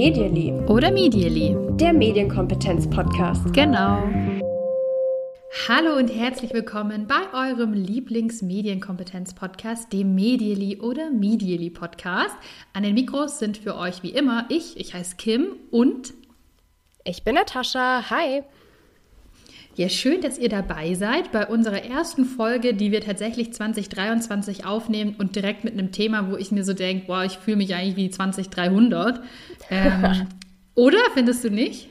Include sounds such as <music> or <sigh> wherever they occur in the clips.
Medially. Oder Medially. Der Medienkompetenz-Podcast. Genau. Hallo und herzlich willkommen bei eurem Lieblings-Medienkompetenz-Podcast, dem Medially oder Medially Podcast. An den Mikros sind für euch wie immer ich, ich heiße Kim und ich bin Natascha. Hi. Ja, schön, dass ihr dabei seid bei unserer ersten Folge, die wir tatsächlich 2023 aufnehmen und direkt mit einem Thema, wo ich mir so denke, boah, ich fühle mich eigentlich wie 2300. <laughs> Ähm, oder findest du nicht?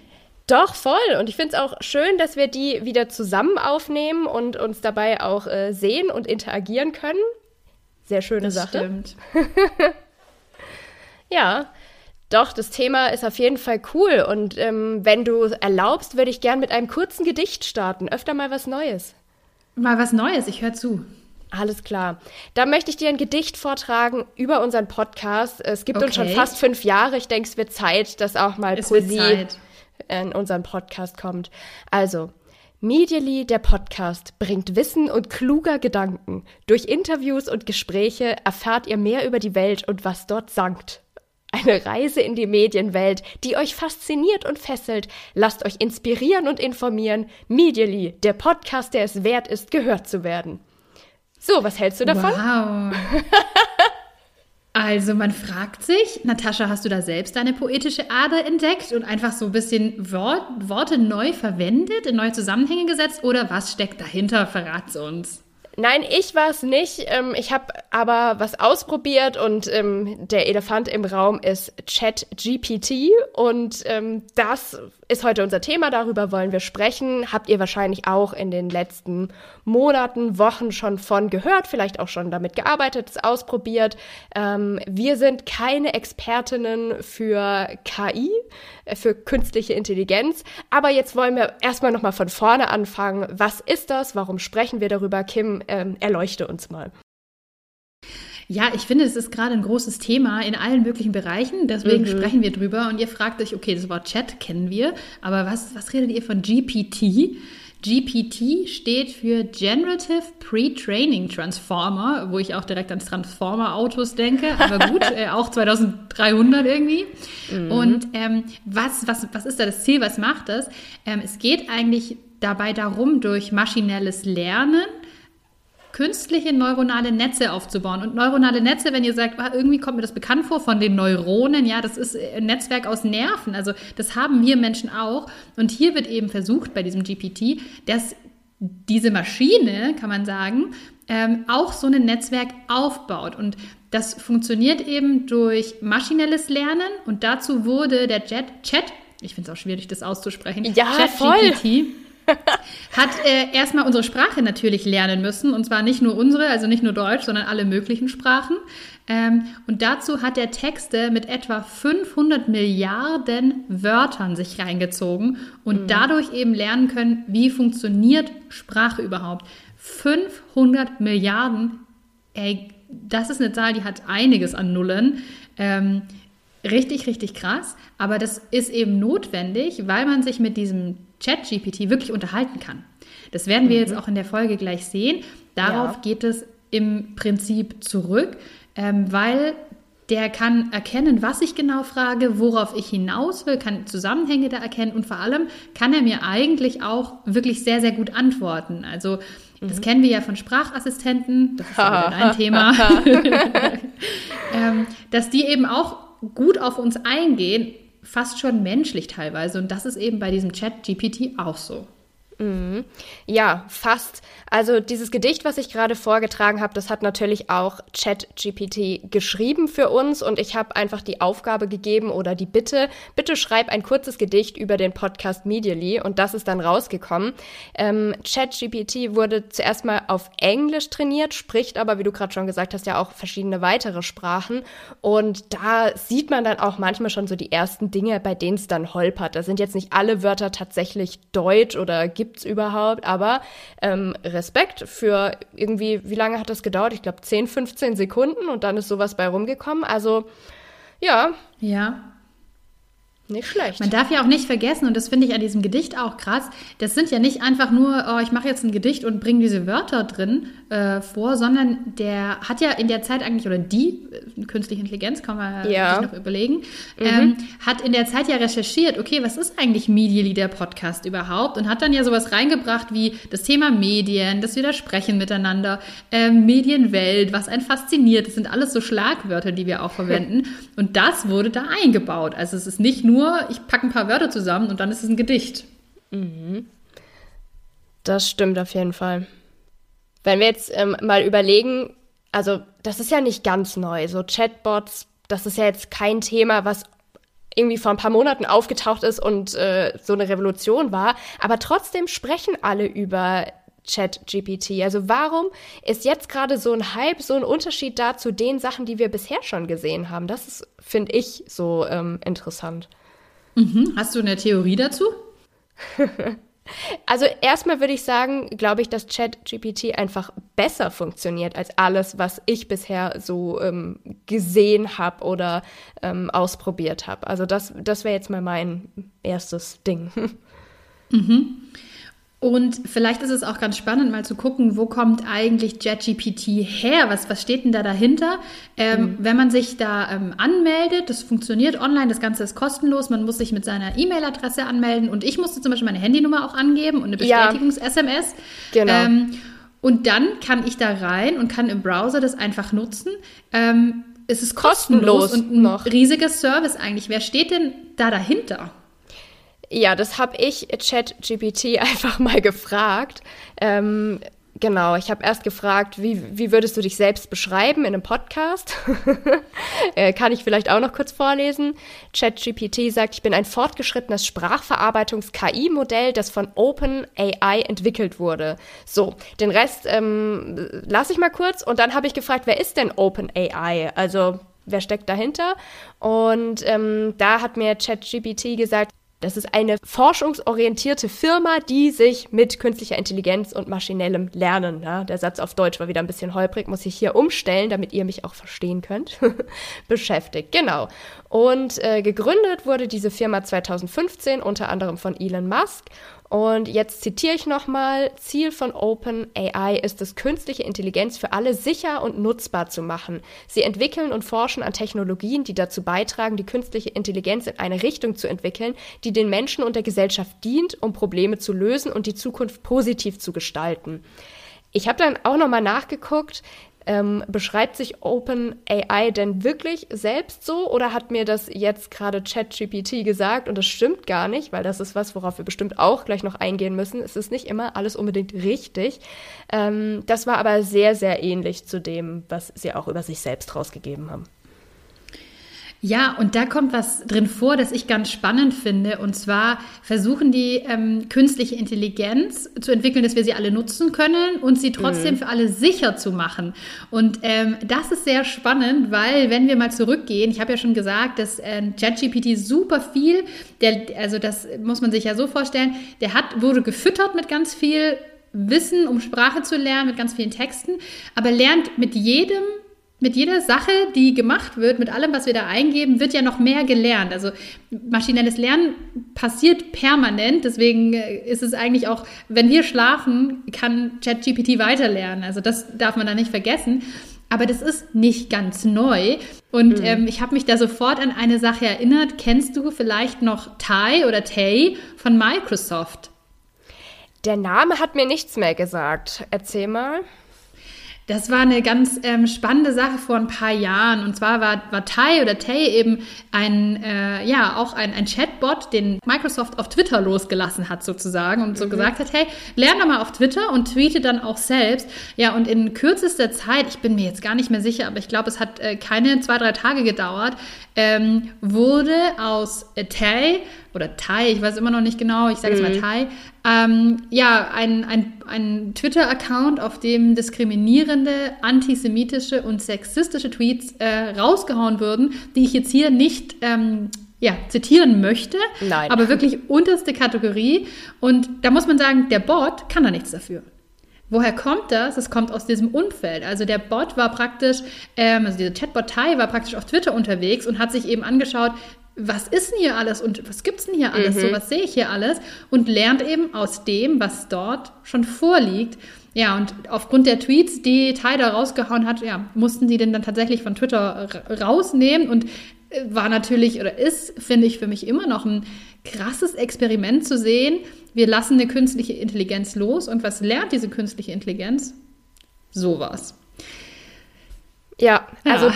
Doch, voll. Und ich finde es auch schön, dass wir die wieder zusammen aufnehmen und uns dabei auch äh, sehen und interagieren können. Sehr schöne das Sache. Stimmt. <laughs> ja. Doch, das Thema ist auf jeden Fall cool. Und ähm, wenn du erlaubst, würde ich gern mit einem kurzen Gedicht starten. Öfter mal was Neues. Mal was Neues, ich höre zu. Alles klar. Da möchte ich dir ein Gedicht vortragen über unseren Podcast. Es gibt okay. uns schon fast fünf Jahre. Ich denke, es wird Zeit, dass auch mal es Poesie in unseren Podcast kommt. Also, Medially, der Podcast, bringt Wissen und kluger Gedanken. Durch Interviews und Gespräche erfahrt ihr mehr über die Welt und was dort sankt. Eine Reise in die Medienwelt, die euch fasziniert und fesselt. Lasst euch inspirieren und informieren. Medially, der Podcast, der es wert ist, gehört zu werden. So, was hältst du davon? Wow. Also man fragt sich, Natascha, hast du da selbst deine poetische Ader entdeckt und einfach so ein bisschen Wort, Worte neu verwendet, in neue Zusammenhänge gesetzt oder was steckt dahinter? Verrat's uns. Nein, ich war es nicht. Ähm, ich habe aber was ausprobiert und ähm, der Elefant im Raum ist ChatGPT und ähm, das ist heute unser Thema. Darüber wollen wir sprechen. Habt ihr wahrscheinlich auch in den letzten Monaten, Wochen schon von gehört, vielleicht auch schon damit gearbeitet, es ausprobiert. Ähm, wir sind keine Expertinnen für KI, äh, für künstliche Intelligenz. Aber jetzt wollen wir erstmal nochmal von vorne anfangen. Was ist das? Warum sprechen wir darüber? Kim, ähm, erleuchte uns mal. Ja, ich finde, es ist gerade ein großes Thema in allen möglichen Bereichen. Deswegen mhm. sprechen wir drüber. Und ihr fragt euch, okay, das Wort Chat kennen wir, aber was, was redet ihr von GPT? GPT steht für Generative Pre-Training Transformer, wo ich auch direkt ans Transformer-Autos denke, aber <laughs> gut, äh, auch 2300 irgendwie. Mhm. Und ähm, was, was, was ist da das Ziel? Was macht das? Ähm, es geht eigentlich dabei darum, durch maschinelles Lernen künstliche neuronale Netze aufzubauen. Und neuronale Netze, wenn ihr sagt, ah, irgendwie kommt mir das bekannt vor von den Neuronen, ja, das ist ein Netzwerk aus Nerven. Also das haben wir Menschen auch. Und hier wird eben versucht bei diesem GPT, dass diese Maschine, kann man sagen, ähm, auch so ein Netzwerk aufbaut. Und das funktioniert eben durch maschinelles Lernen. Und dazu wurde der Jet, Chat, ich finde es auch schwierig, das auszusprechen, ja, Chat voll. GPT, hat äh, erstmal unsere Sprache natürlich lernen müssen. Und zwar nicht nur unsere, also nicht nur Deutsch, sondern alle möglichen Sprachen. Ähm, und dazu hat er Texte mit etwa 500 Milliarden Wörtern sich reingezogen und mhm. dadurch eben lernen können, wie funktioniert Sprache überhaupt. 500 Milliarden, ey, das ist eine Zahl, die hat einiges an Nullen. Ähm, richtig, richtig krass. Aber das ist eben notwendig, weil man sich mit diesem ChatGPT wirklich unterhalten kann. Das werden wir mhm. jetzt auch in der Folge gleich sehen. Darauf ja. geht es im Prinzip zurück, ähm, weil der kann erkennen, was ich genau frage, worauf ich hinaus will, kann Zusammenhänge da erkennen und vor allem kann er mir eigentlich auch wirklich sehr, sehr gut antworten. Also das mhm. kennen wir ja von Sprachassistenten, das ist ja <laughs> ein Thema, <laughs> ähm, dass die eben auch gut auf uns eingehen fast schon menschlich teilweise. Und das ist eben bei diesem Chat GPT auch so. Mhm. Ja, fast. Also dieses Gedicht, was ich gerade vorgetragen habe, das hat natürlich auch ChatGPT geschrieben für uns und ich habe einfach die Aufgabe gegeben oder die Bitte, bitte schreib ein kurzes Gedicht über den Podcast Medially und das ist dann rausgekommen. Ähm, ChatGPT wurde zuerst mal auf Englisch trainiert, spricht aber, wie du gerade schon gesagt hast, ja auch verschiedene weitere Sprachen und da sieht man dann auch manchmal schon so die ersten Dinge, bei denen es dann holpert. Da sind jetzt nicht alle Wörter tatsächlich Deutsch oder gibt gibt's überhaupt, aber ähm, Respekt für irgendwie, wie lange hat das gedauert? Ich glaube 10, 15 Sekunden und dann ist sowas bei rumgekommen. Also ja. Ja. Nicht schlecht. Man darf ja auch nicht vergessen, und das finde ich an diesem Gedicht auch krass, das sind ja nicht einfach nur, oh, ich mache jetzt ein Gedicht und bringe diese Wörter drin äh, vor, sondern der hat ja in der Zeit eigentlich, oder die, äh, künstliche Intelligenz, kann man ja. sich noch überlegen, mhm. ähm, hat in der Zeit ja recherchiert, okay, was ist eigentlich Media Leader Podcast überhaupt? Und hat dann ja sowas reingebracht wie das Thema Medien, das Widersprechen miteinander, äh, Medienwelt, was einen fasziniert. Das sind alles so Schlagwörter, die wir auch verwenden. <laughs> und das wurde da eingebaut. Also es ist nicht nur nur, ich packe ein paar Wörter zusammen und dann ist es ein Gedicht. Mhm. Das stimmt auf jeden Fall. Wenn wir jetzt ähm, mal überlegen, also das ist ja nicht ganz neu. So Chatbots, das ist ja jetzt kein Thema, was irgendwie vor ein paar Monaten aufgetaucht ist und äh, so eine Revolution war. Aber trotzdem sprechen alle über Chat-GPT. Also warum ist jetzt gerade so ein Hype, so ein Unterschied da zu den Sachen, die wir bisher schon gesehen haben? Das finde ich, so ähm, interessant. Mhm. Hast du eine Theorie dazu? <laughs> Also erstmal würde ich sagen, glaube ich, dass ChatGPT einfach besser funktioniert als alles, was ich bisher so ähm, gesehen habe oder ähm, ausprobiert habe. Also das, das wäre jetzt mal mein erstes Ding. <laughs> Mhm. Und vielleicht ist es auch ganz spannend, mal zu gucken, wo kommt eigentlich JetGPT her? Was, was steht denn da dahinter? Ähm, mhm. Wenn man sich da ähm, anmeldet, das funktioniert online, das Ganze ist kostenlos, man muss sich mit seiner E-Mail-Adresse anmelden und ich musste zum Beispiel meine Handynummer auch angeben und eine Bestätigungs-SMS. Ja, genau. Ähm, und dann kann ich da rein und kann im Browser das einfach nutzen. Ähm, es ist kostenlos, kostenlos und ein noch. riesiger Service eigentlich. Wer steht denn da dahinter? Ja, das habe ich ChatGPT <laughs> einfach mal gefragt. Ähm, genau, ich habe erst gefragt, wie, wie würdest du dich selbst beschreiben in einem Podcast? <laughs> äh, kann ich vielleicht auch noch kurz vorlesen. ChatGPT sagt, ich bin ein fortgeschrittenes Sprachverarbeitungs-KI-Modell, das von OpenAI entwickelt wurde. So, den Rest ähm, lasse ich mal kurz und dann habe ich gefragt, wer ist denn OpenAI? Also wer steckt dahinter? Und ähm, da hat mir ChatGPT gesagt, das ist eine forschungsorientierte Firma, die sich mit künstlicher Intelligenz und maschinellem Lernen, ja, der Satz auf Deutsch war wieder ein bisschen holprig, muss ich hier umstellen, damit ihr mich auch verstehen könnt, <laughs> beschäftigt. Genau. Und äh, gegründet wurde diese Firma 2015 unter anderem von Elon Musk und jetzt zitiere ich nochmal, Ziel von OpenAI ist es, künstliche Intelligenz für alle sicher und nutzbar zu machen. Sie entwickeln und forschen an Technologien, die dazu beitragen, die künstliche Intelligenz in eine Richtung zu entwickeln, die den Menschen und der Gesellschaft dient, um Probleme zu lösen und die Zukunft positiv zu gestalten. Ich habe dann auch nochmal nachgeguckt, ähm, beschreibt sich OpenAI denn wirklich selbst so oder hat mir das jetzt gerade ChatGPT gesagt und das stimmt gar nicht, weil das ist was, worauf wir bestimmt auch gleich noch eingehen müssen. Es ist nicht immer alles unbedingt richtig. Ähm, das war aber sehr, sehr ähnlich zu dem, was sie auch über sich selbst rausgegeben haben. Ja, und da kommt was drin vor, das ich ganz spannend finde. Und zwar versuchen die ähm, künstliche Intelligenz zu entwickeln, dass wir sie alle nutzen können und sie trotzdem mhm. für alle sicher zu machen. Und ähm, das ist sehr spannend, weil wenn wir mal zurückgehen, ich habe ja schon gesagt, dass äh, ChatGPT super viel, der, also das muss man sich ja so vorstellen, der hat, wurde gefüttert mit ganz viel Wissen, um Sprache zu lernen, mit ganz vielen Texten, aber lernt mit jedem mit jeder Sache, die gemacht wird, mit allem, was wir da eingeben, wird ja noch mehr gelernt. Also maschinelles Lernen passiert permanent. Deswegen äh, ist es eigentlich auch, wenn wir schlafen, kann ChatGPT weiterlernen. Also das darf man da nicht vergessen. Aber das ist nicht ganz neu. Und mhm. ähm, ich habe mich da sofort an eine Sache erinnert. Kennst du vielleicht noch Tai oder Tay von Microsoft? Der Name hat mir nichts mehr gesagt. Erzähl mal. Das war eine ganz ähm, spannende Sache vor ein paar Jahren. Und zwar war, war Tai oder Tay eben ein, äh, ja, auch ein, ein Chatbot, den Microsoft auf Twitter losgelassen hat sozusagen und so mhm. gesagt hat, hey, lern doch mal auf Twitter und tweete dann auch selbst. Ja, und in kürzester Zeit, ich bin mir jetzt gar nicht mehr sicher, aber ich glaube, es hat äh, keine zwei, drei Tage gedauert, ähm, wurde aus äh, Tay oder Tai, ich weiß immer noch nicht genau, ich sage jetzt mal mhm. Tai, ähm, ja, ein, ein, ein Twitter-Account, auf dem diskriminierende, antisemitische und sexistische Tweets äh, rausgehauen würden, die ich jetzt hier nicht ähm, ja, zitieren möchte, Nein. aber wirklich unterste Kategorie. Und da muss man sagen, der Bot kann da nichts dafür. Woher kommt das? Es kommt aus diesem Umfeld. Also der Bot war praktisch, ähm, also dieser Chatbot Tai war praktisch auf Twitter unterwegs und hat sich eben angeschaut, was ist denn hier alles und was gibt es denn hier alles, mhm. so was sehe ich hier alles und lernt eben aus dem, was dort schon vorliegt. Ja, und aufgrund der Tweets, die Tyler rausgehauen hat, ja, mussten die den dann tatsächlich von Twitter rausnehmen und äh, war natürlich oder ist, finde ich, für mich immer noch ein krasses Experiment zu sehen. Wir lassen eine künstliche Intelligenz los und was lernt diese künstliche Intelligenz? Sowas. Ja, also ja.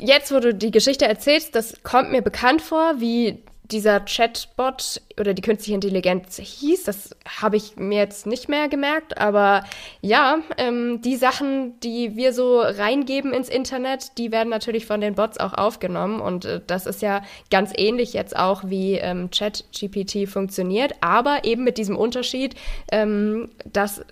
Jetzt, wo du die Geschichte erzählst, das kommt mir bekannt vor, wie dieser Chatbot oder die künstliche Intelligenz hieß. Das habe ich mir jetzt nicht mehr gemerkt, aber ja, ähm, die Sachen, die wir so reingeben ins Internet, die werden natürlich von den Bots auch aufgenommen und äh, das ist ja ganz ähnlich jetzt auch wie ähm, ChatGPT funktioniert, aber eben mit diesem Unterschied, ähm, dass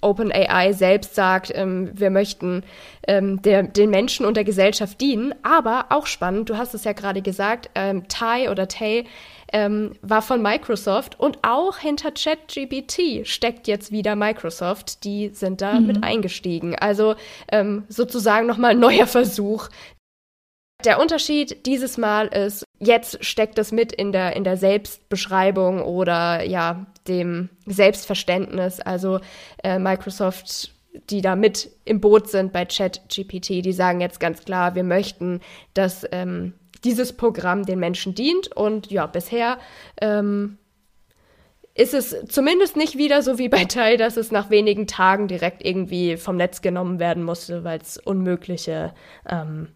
OpenAI selbst sagt, ähm, wir möchten ähm, der, den Menschen und der Gesellschaft dienen. Aber auch spannend, du hast es ja gerade gesagt, ähm, Tai oder Tay ähm, war von Microsoft und auch hinter ChatGPT steckt jetzt wieder Microsoft. Die sind da mhm. mit eingestiegen. Also ähm, sozusagen nochmal ein neuer Versuch, der Unterschied dieses Mal ist, jetzt steckt es mit in der, in der Selbstbeschreibung oder ja, dem Selbstverständnis. Also äh, Microsoft, die da mit im Boot sind bei ChatGPT, die sagen jetzt ganz klar, wir möchten, dass ähm, dieses Programm den Menschen dient. Und ja, bisher ähm, ist es zumindest nicht wieder so wie bei Teil, dass es nach wenigen Tagen direkt irgendwie vom Netz genommen werden musste, weil es unmögliche ähm,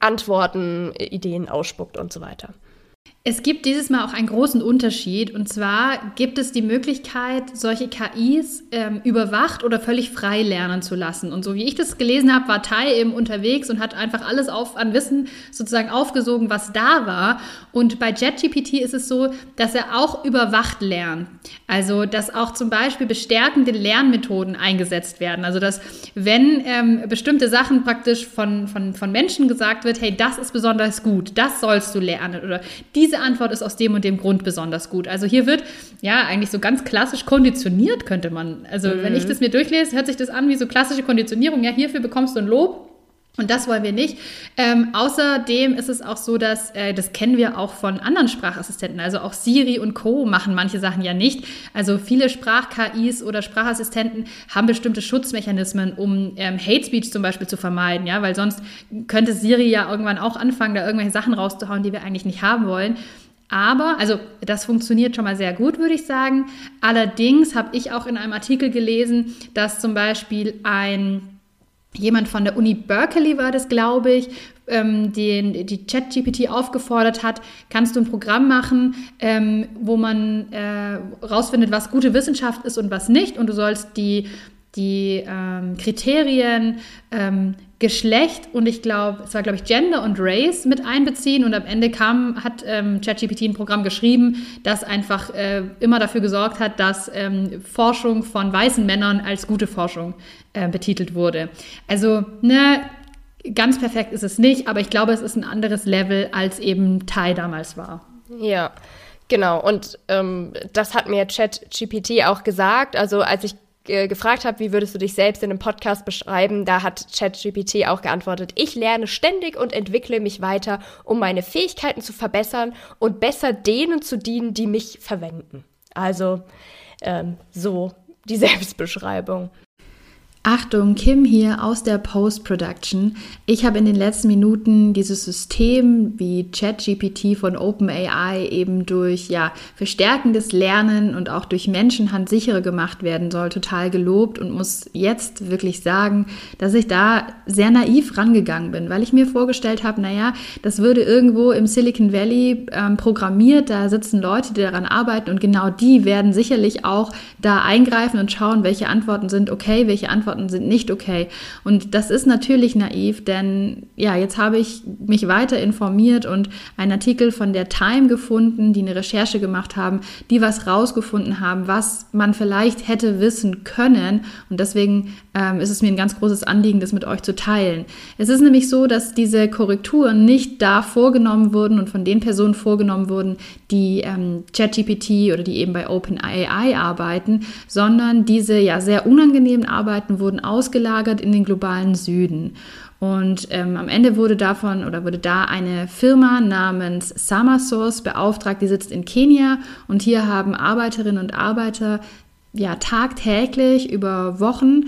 Antworten, Ideen ausspuckt und so weiter. Es gibt dieses Mal auch einen großen Unterschied. Und zwar gibt es die Möglichkeit, solche KIs ähm, überwacht oder völlig frei lernen zu lassen. Und so wie ich das gelesen habe, war Tai eben unterwegs und hat einfach alles auf, an Wissen sozusagen aufgesogen, was da war. Und bei JetGPT ist es so, dass er auch überwacht lernt. Also, dass auch zum Beispiel bestärkende Lernmethoden eingesetzt werden. Also, dass wenn ähm, bestimmte Sachen praktisch von, von, von Menschen gesagt wird, hey, das ist besonders gut, das sollst du lernen oder diese diese Antwort ist aus dem und dem Grund besonders gut. Also hier wird ja eigentlich so ganz klassisch konditioniert, könnte man. Also mhm. wenn ich das mir durchlese, hört sich das an wie so klassische Konditionierung. Ja, hierfür bekommst du ein Lob. Und das wollen wir nicht. Ähm, außerdem ist es auch so, dass, äh, das kennen wir auch von anderen Sprachassistenten, also auch Siri und Co. machen manche Sachen ja nicht. Also viele Sprach-KIs oder Sprachassistenten haben bestimmte Schutzmechanismen, um ähm, Hate Speech zum Beispiel zu vermeiden, ja, weil sonst könnte Siri ja irgendwann auch anfangen, da irgendwelche Sachen rauszuhauen, die wir eigentlich nicht haben wollen. Aber, also das funktioniert schon mal sehr gut, würde ich sagen. Allerdings habe ich auch in einem Artikel gelesen, dass zum Beispiel ein jemand von der Uni Berkeley war das, glaube ich, ähm, den, die ChatGPT aufgefordert hat, kannst du ein Programm machen, ähm, wo man äh, rausfindet, was gute Wissenschaft ist und was nicht. Und du sollst die, die ähm, Kriterien ähm, Geschlecht und ich glaube, es war, glaube ich, Gender und Race mit einbeziehen. Und am Ende kam, hat ähm, ChatGPT ein Programm geschrieben, das einfach äh, immer dafür gesorgt hat, dass ähm, Forschung von weißen Männern als gute Forschung äh, betitelt wurde. Also, ne, ganz perfekt ist es nicht, aber ich glaube, es ist ein anderes Level, als eben Tai damals war. Ja. Genau, und ähm, das hat mir ChatGPT auch gesagt. Also als ich gefragt habe, wie würdest du dich selbst in einem Podcast beschreiben, da hat ChatGPT auch geantwortet, ich lerne ständig und entwickle mich weiter, um meine Fähigkeiten zu verbessern und besser denen zu dienen, die mich verwenden. Also ähm, so die <laughs> Selbstbeschreibung. Achtung, Kim hier aus der Post-Production. Ich habe in den letzten Minuten dieses System wie ChatGPT von OpenAI eben durch ja, verstärkendes Lernen und auch durch Menschenhand sicherer gemacht werden soll, total gelobt und muss jetzt wirklich sagen, dass ich da sehr naiv rangegangen bin, weil ich mir vorgestellt habe, naja, das würde irgendwo im Silicon Valley ähm, programmiert, da sitzen Leute, die daran arbeiten und genau die werden sicherlich auch da eingreifen und schauen, welche Antworten sind okay, welche Antworten Antworten sind nicht okay. Und das ist natürlich naiv, denn ja, jetzt habe ich mich weiter informiert und einen Artikel von der Time gefunden, die eine Recherche gemacht haben, die was rausgefunden haben, was man vielleicht hätte wissen können. Und deswegen ähm, ist es mir ein ganz großes Anliegen, das mit euch zu teilen. Es ist nämlich so, dass diese Korrekturen nicht da vorgenommen wurden und von den Personen vorgenommen wurden, die ähm, ChatGPT oder die eben bei OpenAI arbeiten, sondern diese ja sehr unangenehmen Arbeiten wurden ausgelagert in den globalen Süden. Und ähm, am Ende wurde davon oder wurde da eine Firma namens Samasource beauftragt, die sitzt in Kenia und hier haben Arbeiterinnen und Arbeiter ja tagtäglich über Wochen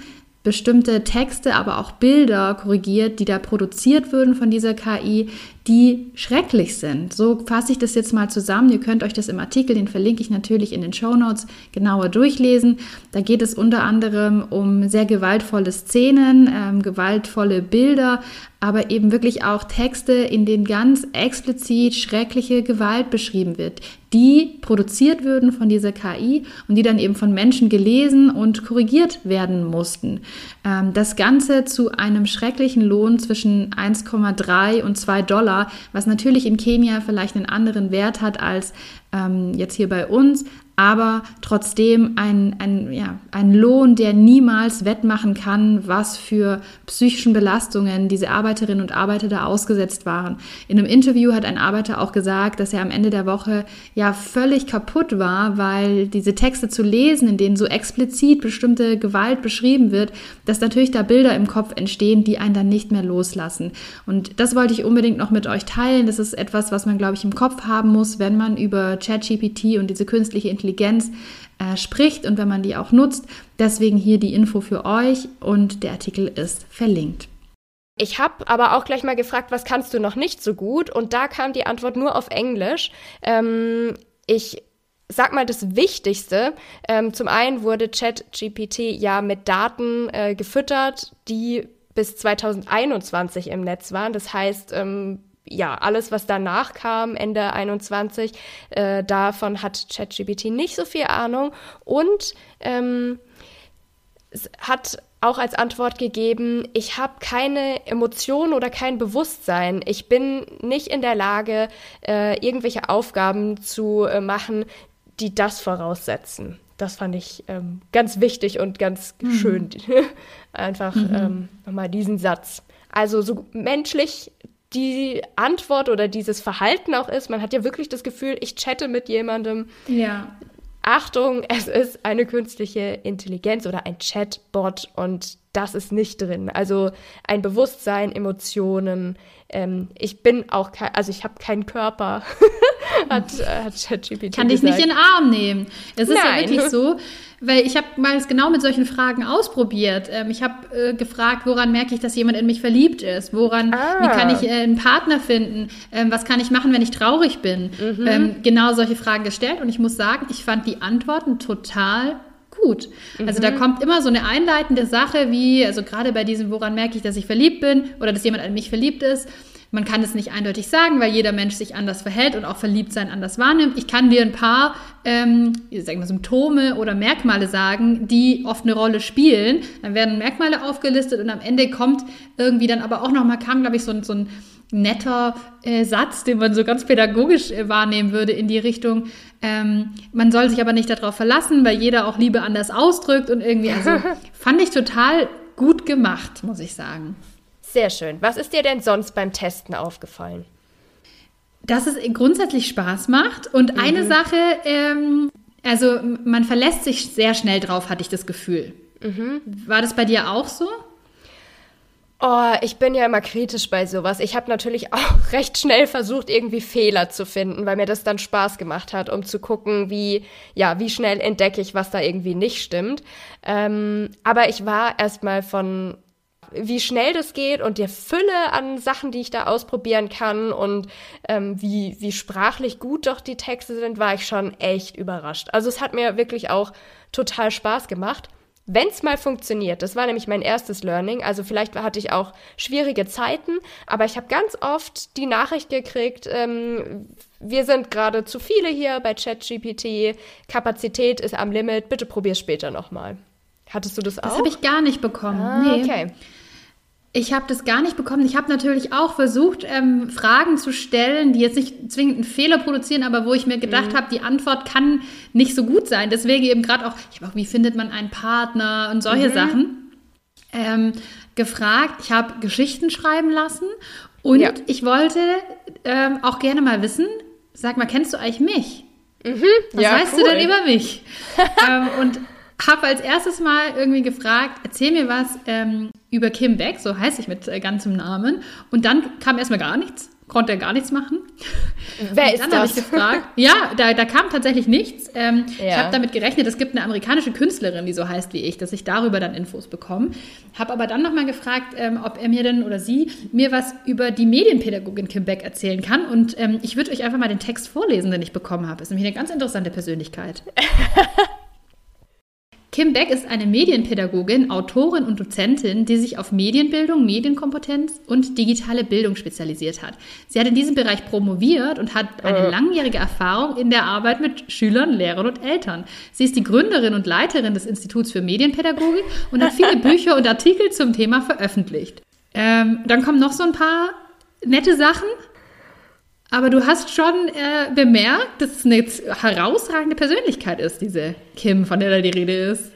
bestimmte Texte, aber auch Bilder korrigiert, die da produziert würden von dieser KI, die schrecklich sind. So fasse ich das jetzt mal zusammen. Ihr könnt euch das im Artikel, den verlinke ich natürlich in den Show Notes, genauer durchlesen. Da geht es unter anderem um sehr gewaltvolle Szenen, ähm, gewaltvolle Bilder, aber eben wirklich auch Texte, in denen ganz explizit schreckliche Gewalt beschrieben wird, die produziert würden von dieser KI und die dann eben von Menschen gelesen und korrigiert werden mussten. Ähm, das Ganze zu einem schrecklichen Lohn zwischen 1,3 und 2 Dollar, was natürlich in Kenia vielleicht einen anderen Wert hat als ähm, jetzt hier bei uns, aber trotzdem ein, ein, ja, ein Lohn, der niemals wettmachen kann, was für psychischen Belastungen diese Arbeiterinnen und Arbeiter da ausgesetzt waren. In einem Interview hat ein Arbeiter auch gesagt, dass er am Ende der Woche ja völlig kaputt war, weil diese Texte zu lesen, in denen so explizit bestimmte Gewalt beschrieben wird, dass natürlich da Bilder im Kopf entstehen, die einen dann nicht mehr loslassen. Und das wollte ich unbedingt noch mit euch teilen. Das ist etwas, was man, glaube ich, im Kopf haben muss, wenn man über ChatGPT und diese künstliche Intelligenz Intelligenz äh, spricht und wenn man die auch nutzt. Deswegen hier die Info für euch und der Artikel ist verlinkt. Ich habe aber auch gleich mal gefragt, was kannst du noch nicht so gut? Und da kam die Antwort nur auf Englisch. Ähm, ich sag mal das Wichtigste. Ähm, zum einen wurde ChatGPT ja mit Daten äh, gefüttert, die bis 2021 im Netz waren. Das heißt, ähm, ja, alles, was danach kam, Ende 21, äh, davon hat ChatGPT nicht so viel Ahnung und ähm, hat auch als Antwort gegeben, ich habe keine Emotionen oder kein Bewusstsein. Ich bin nicht in der Lage, äh, irgendwelche Aufgaben zu äh, machen, die das voraussetzen. Das fand ich ähm, ganz wichtig und ganz mhm. schön. <laughs> Einfach mhm. ähm, nochmal diesen Satz. Also so menschlich die Antwort oder dieses Verhalten auch ist. Man hat ja wirklich das Gefühl, ich chatte mit jemandem. Ja. Achtung, es ist eine künstliche Intelligenz oder ein Chatbot und das ist nicht drin. Also ein Bewusstsein, Emotionen. Ähm, ich bin auch kein, also ich habe keinen Körper, <laughs> hat, äh, hat ChatGPT Kann dich nicht in den Arm nehmen. Es ist Nein. ja wirklich so, <laughs> weil ich habe mal genau mit solchen Fragen ausprobiert. Ähm, ich habe äh, gefragt, woran merke ich, dass jemand in mich verliebt ist? Woran, ah. wie kann ich äh, einen Partner finden? Ähm, was kann ich machen, wenn ich traurig bin? Mhm. Ähm, genau solche Fragen gestellt und ich muss sagen, ich fand die Antworten total gut. Also da mhm. kommt immer so eine einleitende Sache wie, also gerade bei diesem, woran merke ich, dass ich verliebt bin oder dass jemand an mich verliebt ist, man kann es nicht eindeutig sagen, weil jeder Mensch sich anders verhält und auch Verliebtsein anders wahrnimmt. Ich kann dir ein paar ähm, sagen wir, Symptome oder Merkmale sagen, die oft eine Rolle spielen. Dann werden Merkmale aufgelistet und am Ende kommt irgendwie dann aber auch nochmal, kam, glaube ich, so, so ein netter äh, Satz, den man so ganz pädagogisch äh, wahrnehmen würde in die Richtung. Ähm, man soll sich aber nicht darauf verlassen, weil jeder auch Liebe anders ausdrückt und irgendwie, also <laughs> fand ich total gut gemacht, muss ich sagen. Sehr schön. Was ist dir denn sonst beim Testen aufgefallen? Dass es grundsätzlich Spaß macht und mhm. eine Sache, ähm, also man verlässt sich sehr schnell drauf, hatte ich das Gefühl. Mhm. War das bei dir auch so? Oh, ich bin ja immer kritisch bei sowas. Ich habe natürlich <laughs> auch recht schnell versucht, irgendwie Fehler zu finden, weil mir das dann Spaß gemacht hat, um zu gucken, wie, ja, wie schnell entdecke ich, was da irgendwie nicht stimmt. Ähm, aber ich war erstmal von wie schnell das geht und der Fülle an Sachen, die ich da ausprobieren kann und ähm, wie, wie sprachlich gut doch die Texte sind, war ich schon echt überrascht. Also es hat mir wirklich auch total Spaß gemacht. Wenn es mal funktioniert, das war nämlich mein erstes Learning, also vielleicht hatte ich auch schwierige Zeiten, aber ich habe ganz oft die Nachricht gekriegt, ähm, wir sind gerade zu viele hier bei ChatGPT, Kapazität ist am Limit, bitte probier später nochmal. Hattest du das auch? Das habe ich gar nicht bekommen. Ah, nee. Okay. Ich habe das gar nicht bekommen. Ich habe natürlich auch versucht, ähm, Fragen zu stellen, die jetzt nicht zwingend einen Fehler produzieren, aber wo ich mir gedacht mhm. habe, die Antwort kann nicht so gut sein. Deswegen eben gerade auch, ich habe auch, wie findet man einen Partner und solche mhm. Sachen ähm, gefragt. Ich habe Geschichten schreiben lassen und ja. ich wollte ähm, auch gerne mal wissen, sag mal, kennst du eigentlich mich? Mhm. Was ja, weißt cool. du denn über mich? <laughs> ähm, und habe als erstes mal irgendwie gefragt, erzähl mir was ähm, über Kim Beck, so heiße ich mit äh, ganzem Namen. Und dann kam erstmal gar nichts konnte er gar nichts machen. Wer ist dann habe ich gefragt. Ja, da, da kam tatsächlich nichts. Ähm, Ja. Ich habe damit gerechnet, es gibt eine amerikanische Künstlerin, die so heißt wie ich, dass ich darüber dann Infos bekomme. Habe aber dann nochmal gefragt, ähm, ob er mir denn oder sie mir was über die Medienpädagogin Kim Beck erzählen kann. Und ähm, ich würde euch einfach mal den Text vorlesen, den ich bekommen habe. Ist nämlich eine ganz interessante Persönlichkeit. <laughs> Kim Beck ist eine Medienpädagogin, Autorin und Dozentin, die sich auf Medienbildung, Medienkompetenz und digitale Bildung spezialisiert hat. Sie hat in diesem Bereich promoviert und hat eine langjährige Erfahrung in der Arbeit mit Schülern, Lehrern und Eltern. Sie ist die Gründerin und Leiterin des Instituts für Medienpädagogik und hat viele <laughs> Bücher und Artikel zum Thema veröffentlicht. Ähm, dann kommen noch so ein paar nette Sachen. Aber du hast schon äh, bemerkt, dass es eine herausragende Persönlichkeit ist, diese Kim, von der da die Rede ist.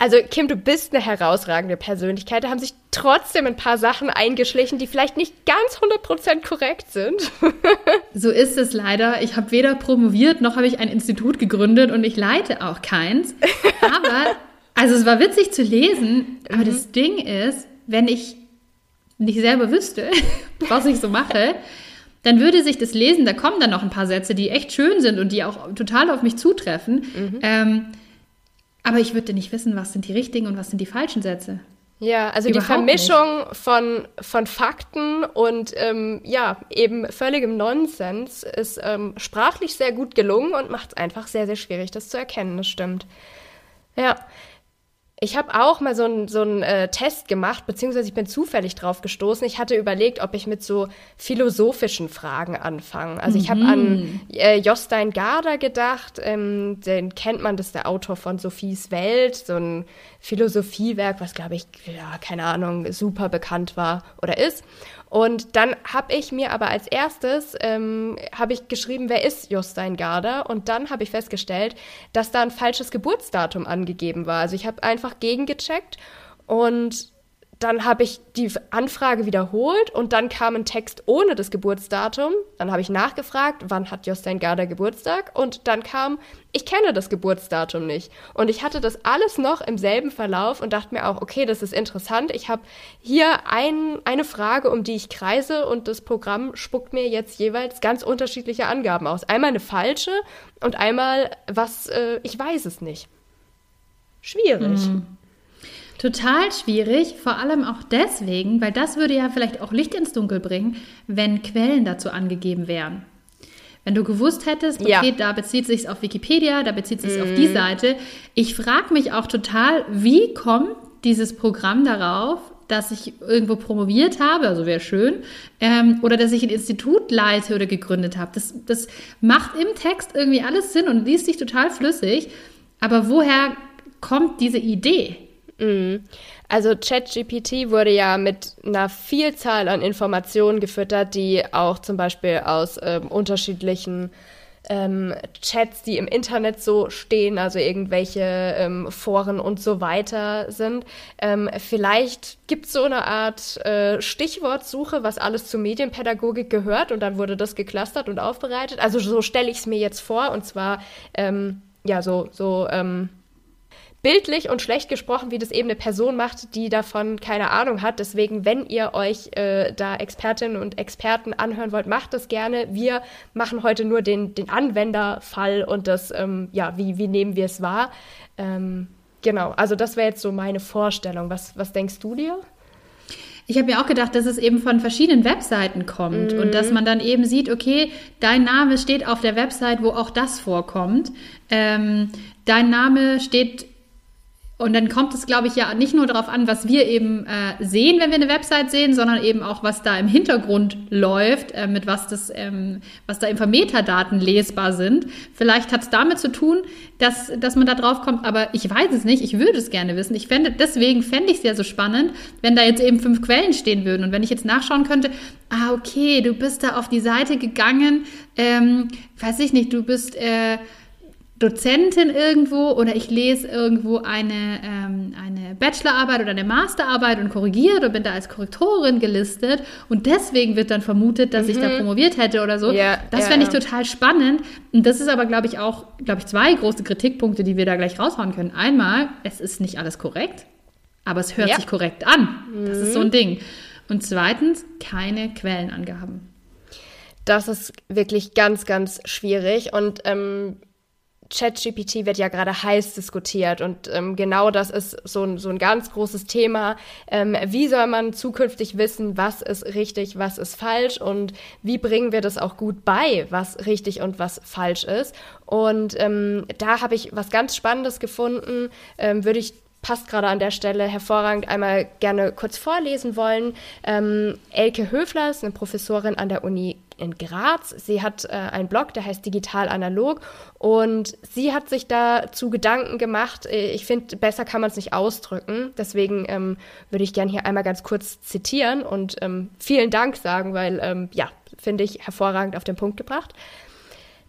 Also, Kim, du bist eine herausragende Persönlichkeit. Da haben sich trotzdem ein paar Sachen eingeschlichen, die vielleicht nicht ganz 100% korrekt sind. <laughs> So ist es leider. Ich habe weder promoviert, noch habe ich ein Institut gegründet und ich leite auch keins. Aber, <laughs> also es war witzig zu lesen, aber das Ding ist, wenn ich nicht selber wüsste, <laughs> was ich so mache, dann würde sich das lesen, da kommen dann noch ein paar Sätze, die echt schön sind und die auch total auf mich zutreffen. Ähm, aber ich würde nicht wissen, was sind die richtigen und was sind die falschen Sätze. Ja, also die Überhaupt nicht. Vermischung von, von Fakten und ähm, ja, eben völligem Nonsens ist ähm, sprachlich sehr gut gelungen und macht es einfach sehr, sehr schwierig, das zu erkennen. Das stimmt. Ja. Ich habe auch mal so einen so einen, äh, Test gemacht, beziehungsweise ich bin zufällig drauf gestoßen. Ich hatte überlegt, ob ich mit so philosophischen Fragen anfange. Also ich habe an äh, Jostein Garder gedacht, ähm, den kennt man, das ist der Autor von Sophies Welt, so ein Philosophiewerk, was glaube ich, ja, keine Ahnung, super bekannt war oder ist. Und dann habe ich mir aber als erstes ähm, habe ich geschrieben, wer ist Jostein Garder? Und dann habe ich festgestellt, dass da ein falsches Geburtsdatum angegeben war. Also ich habe einfach gegengecheckt und dann habe ich die Anfrage wiederholt und dann kam ein Text ohne das Geburtsdatum. Dann habe ich nachgefragt, wann hat Jostein Garder Geburtstag? Und dann kam, ich kenne das Geburtsdatum nicht. Und ich hatte das alles noch im selben Verlauf und dachte mir auch, okay, das ist interessant. Ich habe hier ein, eine Frage, um die ich kreise und das Programm spuckt mir jetzt jeweils ganz unterschiedliche Angaben aus. Einmal eine falsche und einmal was, äh, ich weiß es nicht. Schwierig. Total schwierig, vor allem auch deswegen, weil das würde ja vielleicht auch Licht ins Dunkel bringen, wenn Quellen dazu angegeben wären. Wenn du gewusst hättest, okay, Ja. da bezieht sich auf Wikipedia, da bezieht sich auf die Seite. Ich frage mich auch total, wie kommt dieses Programm darauf, dass ich irgendwo promoviert habe, also wäre schön, ähm, oder dass ich ein Institut leite oder gegründet habe. Das, das macht im Text irgendwie alles Sinn und liest sich total flüssig. Aber woher kommt diese Idee? Also ChatGPT wurde ja mit einer Vielzahl an Informationen gefüttert, die auch zum Beispiel aus ähm, unterschiedlichen ähm, Chats, die im Internet so stehen, also irgendwelche ähm, Foren und so weiter sind. Ähm, vielleicht gibt es so eine Art äh, Stichwortsuche, was alles zur Medienpädagogik gehört und dann wurde das geclustert und aufbereitet. Also so stelle ich es mir jetzt vor und zwar ähm, ja so so ähm, bildlich und schlecht gesprochen, wie das eben eine Person macht, die davon keine Ahnung hat. Deswegen, wenn ihr euch äh, da Expertinnen und Experten anhören wollt, macht das gerne. Wir machen heute nur den, den Anwenderfall und das, ähm, ja, wie, wie nehmen wir es wahr? Ähm, genau, also das wäre jetzt so meine Vorstellung. Was, was denkst du dir? Ich habe mir auch gedacht, dass es eben von verschiedenen Webseiten kommt und dass man dann eben sieht, okay, dein Name steht auf der Website, wo auch das vorkommt. Ähm, dein Name steht und dann kommt es, glaube ich, ja nicht nur darauf an, was wir eben äh, sehen, wenn wir eine Website sehen, sondern eben auch, was da im Hintergrund läuft, äh, mit was das, ähm, was da einfach Metadaten lesbar sind. Vielleicht hat es damit zu tun, dass, dass man da drauf kommt, aber ich weiß es nicht. Ich würde es gerne wissen. Ich fände, deswegen fände ich es ja so spannend, wenn da jetzt eben fünf Quellen stehen würden und wenn ich jetzt nachschauen könnte, ah, okay, du bist da auf die Seite gegangen, ähm, weiß ich nicht, du bist, äh, Dozentin irgendwo oder ich lese irgendwo eine, ähm, eine Bachelorarbeit oder eine Masterarbeit und korrigiert und bin da als Korrektorin gelistet und deswegen wird dann vermutet, dass mhm. ich da mhm. promoviert hätte oder so. Ja, das ja, fände ich ja. total spannend. Und das ist aber, glaube ich, auch, glaube ich, zwei große Kritikpunkte, die wir da gleich raushauen können. Einmal, es ist nicht alles korrekt, aber es hört sich korrekt an. Mhm. Das ist so ein mhm. Ding. Und zweitens, keine Quellenangaben. Das ist wirklich ganz, ganz schwierig und ähm, ChatGPT wird ja gerade heiß diskutiert und ähm, genau das ist so ein, so ein ganz großes Thema. Ähm, wie soll man zukünftig wissen, was ist richtig, was ist falsch und wie bringen wir das auch gut bei, was richtig und was falsch ist? Und ähm, da habe ich was ganz Spannendes gefunden, ähm, würde ich passt gerade an der Stelle hervorragend einmal gerne kurz vorlesen wollen. Ähm, Elke Höfler ist eine Professorin an der Uni in Graz. Sie hat äh, einen Blog, der heißt Digital Analog und sie hat sich dazu Gedanken gemacht. Äh, ich finde, besser kann man es nicht ausdrücken. Deswegen ähm, würde ich gerne hier einmal ganz kurz zitieren und ähm, vielen Dank sagen, weil ähm, ja, finde ich hervorragend auf den Punkt gebracht.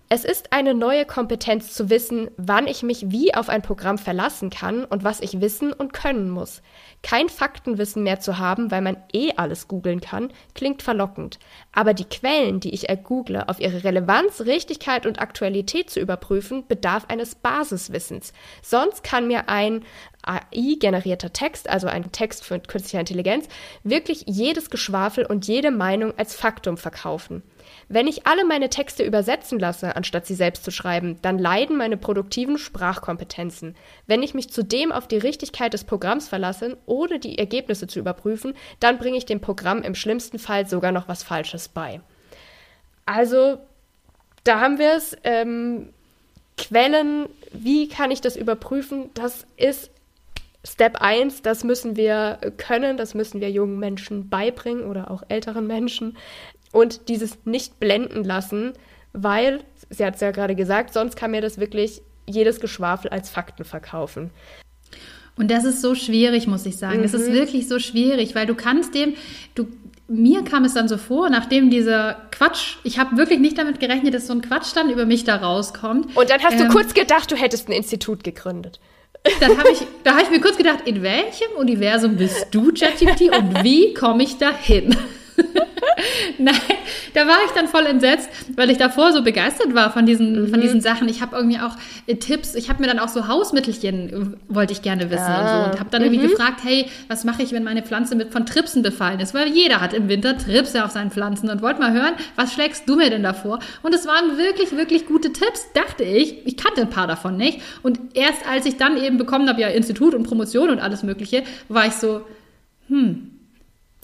Es ist eine neue Kompetenz zu wissen, wann ich mich wie auf ein Programm verlassen kann und was ich wissen und können muss. Kein Faktenwissen mehr zu haben, weil man eh alles googeln kann, klingt verlockend. Aber die Quellen, die ich ergoogle, auf ihre Relevanz, Richtigkeit und Aktualität zu überprüfen, bedarf eines Basiswissens. Sonst kann mir ein AI-generierter Text, also ein Text für künstliche Intelligenz, wirklich jedes Geschwafel und jede Meinung als Faktum verkaufen. Wenn ich alle meine Texte übersetzen lasse, anstatt sie selbst zu schreiben, dann leiden meine produktiven Sprachkompetenzen. Wenn ich mich zudem auf die Richtigkeit des Programms verlasse, ohne die Ergebnisse zu überprüfen, dann bringe ich dem Programm im schlimmsten Fall sogar noch was Falsches bei. Also, da haben wir es. Ähm, Quellen, wie kann ich das überprüfen? Das ist Step 1, das müssen wir können, das müssen wir jungen Menschen beibringen oder auch älteren Menschen und dieses nicht blenden lassen, weil, sie hat es ja gerade gesagt, sonst kann mir das wirklich jedes Geschwafel als Fakten verkaufen. Und das ist so schwierig, muss ich sagen. Mhm. Das ist mhm. wirklich so schwierig, weil du kannst dem, du, mir kam es dann so vor, nachdem dieser Quatsch, ich habe wirklich nicht damit gerechnet, dass so ein Quatsch dann über mich da rauskommt. Und dann hast ähm, du kurz gedacht, du hättest ein Institut gegründet. Dann habe ich, da habe ich mir kurz gedacht, in welchem Universum bist du, ChatGPT, und wie komme ich da hin? <laughs> <laughs> Nein, da war ich dann voll entsetzt, weil ich davor so begeistert war von diesen, mhm. von diesen Sachen. Ich habe irgendwie auch äh, Tipps, ich habe mir dann auch so Hausmittelchen, äh, wollte ich gerne wissen ah. und so. Und habe dann mhm. irgendwie gefragt, hey, was mache ich, wenn meine Pflanze mit, von Tripsen befallen ist? Weil jeder hat im Winter Tripse auf seinen Pflanzen und wollte mal hören, was schlägst du mir denn davor? Und es waren wirklich, wirklich gute Tipps, dachte ich. Ich kannte ein paar davon nicht. Und erst als ich dann eben bekommen habe, ja, Institut und Promotion und alles Mögliche, war ich so, hm,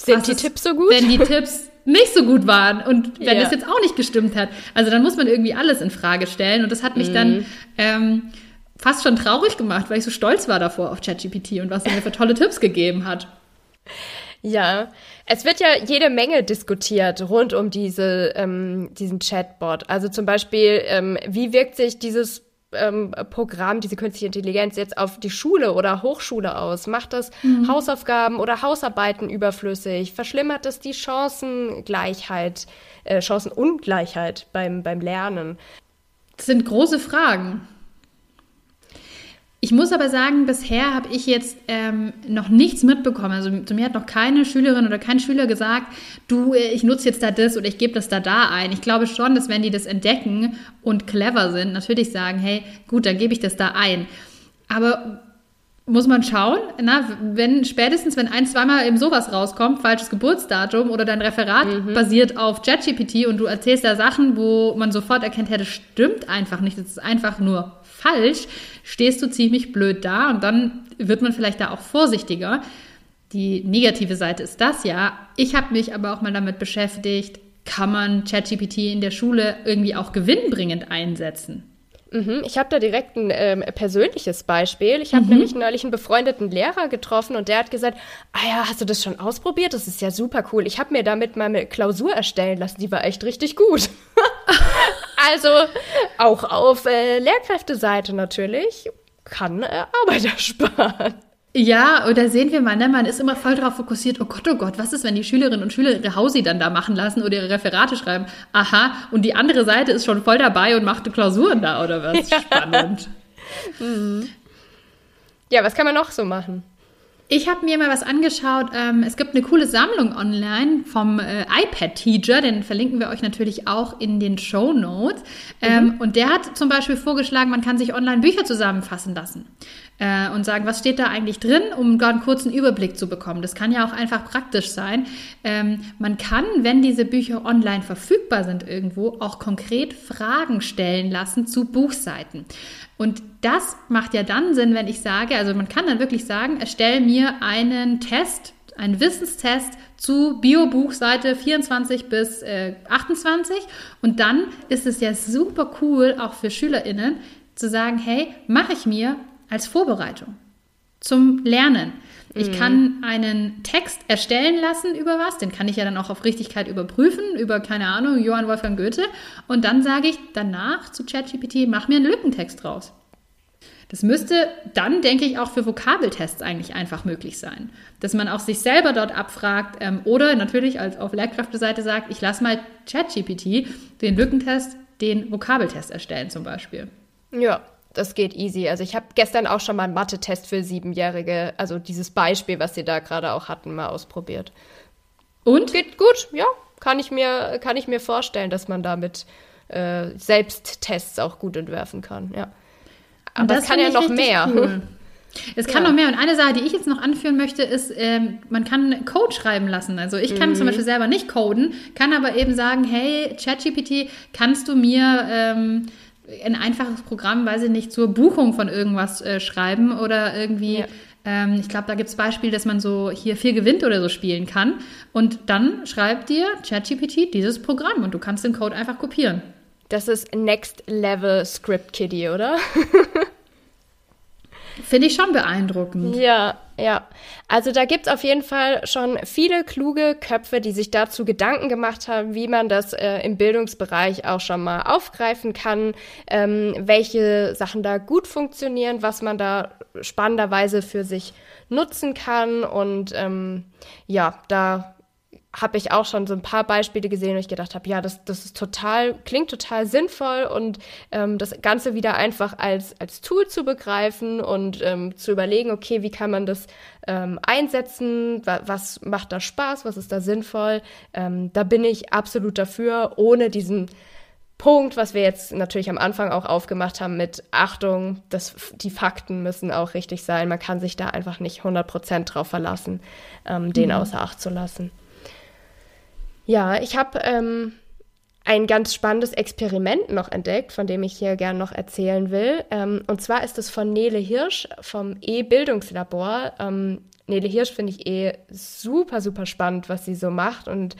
sind die Tipps so gut? Wenn die Tipps nicht so gut waren und wenn ja. das jetzt auch nicht gestimmt hat. Also dann muss man irgendwie alles in Frage stellen und das hat mich mhm. dann ähm, fast schon traurig gemacht, weil ich so stolz war davor auf ChatGPT und was er mir für tolle Tipps gegeben hat. Ja, es wird ja jede Menge diskutiert rund um diese, ähm, diesen Chatbot. Also zum Beispiel, ähm, wie wirkt sich dieses ähm, Programm, diese künstliche Intelligenz jetzt auf die Schule oder Hochschule aus? Macht das mhm. Hausaufgaben oder Hausarbeiten überflüssig? Verschlimmert das die Chancengleichheit, äh, Chancenungleichheit beim, beim Lernen? Das sind große Fragen. Ich muss aber sagen, bisher habe ich jetzt ähm, noch nichts mitbekommen. Also zu mir hat noch keine Schülerin oder kein Schüler gesagt, du, äh, ich nutze jetzt da das oder ich gebe das da da ein. Ich glaube schon, dass wenn die das entdecken und clever sind, natürlich sagen, hey, gut, dann gebe ich das da ein. Aber muss man schauen, na, wenn spätestens, wenn ein, zweimal eben sowas rauskommt, falsches Geburtsdatum oder dein Referat mhm. basiert auf ChatGPT und du erzählst da Sachen, wo man sofort erkennt, hey, das stimmt einfach nicht, das ist einfach nur falsch, stehst du ziemlich blöd da und dann wird man vielleicht da auch vorsichtiger. Die negative Seite ist das ja. Ich habe mich aber auch mal damit beschäftigt, kann man ChatGPT in der Schule irgendwie auch gewinnbringend einsetzen? Mhm, ich habe da direkt ein ähm, persönliches Beispiel. Ich habe mhm. nämlich neulich einen befreundeten Lehrer getroffen und der hat gesagt, ah ja, hast du das schon ausprobiert? Das ist ja super cool. Ich habe mir damit mal eine Klausur erstellen lassen, die war echt richtig gut. <laughs> also auch auf äh, Lehrkräfteseite natürlich kann äh, Arbeit ersparen. <laughs> Ja, oder sehen wir mal, ne, man ist immer voll darauf fokussiert, oh Gott, oh Gott, was ist, wenn die Schülerinnen und Schüler ihre Hausi dann da machen lassen oder ihre Referate schreiben? Aha, und die andere Seite ist schon voll dabei und macht Klausuren da oder was? <laughs> Ja. Spannend. Mhm. Ja, was kann man noch so machen? Ich habe mir mal was angeschaut. Ähm, es gibt eine coole Sammlung online vom äh, iPad-Teacher, den verlinken wir euch natürlich auch in den Show Notes. Ähm, mhm. Und der hat zum Beispiel vorgeschlagen, man kann sich online Bücher zusammenfassen lassen äh, und sagen, was steht da eigentlich drin, um gar einen kurzen Überblick zu bekommen. Das kann ja auch einfach praktisch sein. Ähm, man kann, wenn diese Bücher online verfügbar sind irgendwo, auch konkret Fragen stellen lassen zu Buchseiten. Und das macht ja dann Sinn, wenn ich sage, also man kann dann wirklich sagen, erstelle mir einen Test, einen Wissenstest zu Biobuchseite 24 bis äh, 28 und dann ist es ja super cool auch für Schülerinnen zu sagen, hey, mache ich mir als Vorbereitung zum Lernen. Ich mhm. kann einen Text erstellen lassen über was, den kann ich ja dann auch auf Richtigkeit überprüfen, über, keine Ahnung, Johann Wolfgang Goethe. Und dann sage ich danach zu ChatGPT, mach mir einen Lückentext draus. Das müsste dann, denke ich, auch für Vokabeltests eigentlich einfach möglich sein. Dass man auch sich selber dort abfragt ähm, oder natürlich als auf Lehrkräfteseite sagt, ich lasse mal ChatGPT den Lückentest, den Vokabeltest erstellen zum Beispiel. Ja, das geht easy. Also ich habe gestern auch schon mal einen Mathe-Test für Siebenjährige, also dieses Beispiel, was sie da gerade auch hatten, mal ausprobiert. Und? Geht gut, ja. Kann ich mir, kann ich mir vorstellen, dass man damit äh, Selbsttests auch gut entwerfen kann, ja. Aber es kann ja noch mehr. Cool. <laughs> Es kann ja. noch mehr. Und eine Sache, die ich jetzt noch anführen möchte, ist, ähm, man kann Code schreiben lassen. Also ich kann mhm. zum Beispiel selber nicht coden, kann aber eben sagen, hey, ChatGPT, kannst du mir ähm, ein einfaches Programm, weiß ich nicht, zur Buchung von irgendwas äh, schreiben oder irgendwie... Ja. Ähm, ich glaube, da gibt es Beispiele, dass man so hier viel gewinnt oder so spielen kann. Und dann schreibt dir ChatGPT dieses Programm und du kannst den Code einfach kopieren. Das ist Next Level Script Kiddie, oder? <laughs> Finde ich schon beeindruckend. Ja, ja. Also da gibt es auf jeden Fall schon viele kluge Köpfe, die sich dazu Gedanken gemacht haben, wie man das äh, im Bildungsbereich auch schon mal aufgreifen kann, ähm, welche Sachen da gut funktionieren, was man da spannenderweise für sich nutzen kann. Und ähm, ja, da habe ich auch schon so ein paar Beispiele gesehen, wo ich gedacht habe, ja, das, das ist total, klingt total sinnvoll und ähm, das Ganze wieder einfach als, als Tool zu begreifen und ähm, zu überlegen, okay, wie kann man das ähm, einsetzen, wa was macht da Spaß, was ist da sinnvoll, ähm, da bin ich absolut dafür, ohne diesen Punkt, was wir jetzt natürlich am Anfang auch aufgemacht haben mit Achtung, das, die Fakten müssen auch richtig sein. Man kann sich da einfach nicht 100% drauf verlassen, ähm, den mhm. außer Acht zu lassen. Ja, ich habe ähm, ein ganz spannendes Experiment noch entdeckt, von dem ich hier gerne noch erzählen will. Ähm, und zwar ist es von Nele Hirsch vom E-Bildungslabor. Ähm, Nele Hirsch finde ich eh super, super spannend, was sie so macht und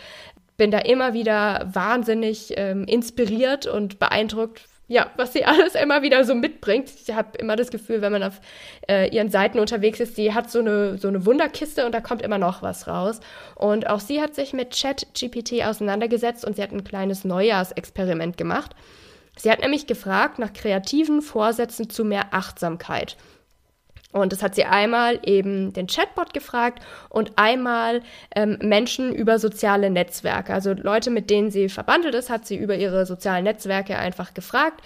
bin da immer wieder wahnsinnig ähm, inspiriert und beeindruckt ja, was sie <laughs> alles immer wieder so mitbringt. Ich habe immer das Gefühl, wenn man auf äh, ihren Seiten unterwegs ist, sie hat so eine, so eine Wunderkiste und da kommt immer noch was raus. Und auch sie hat sich mit Chat-GPT auseinandergesetzt und sie hat ein kleines Neujahrsexperiment gemacht. Sie hat nämlich gefragt nach kreativen Vorsätzen zu mehr Achtsamkeit. Und das hat sie einmal eben den Chatbot gefragt und einmal ähm, Menschen über soziale Netzwerke. Also Leute, mit denen sie verbandelt ist, hat sie über ihre sozialen Netzwerke einfach gefragt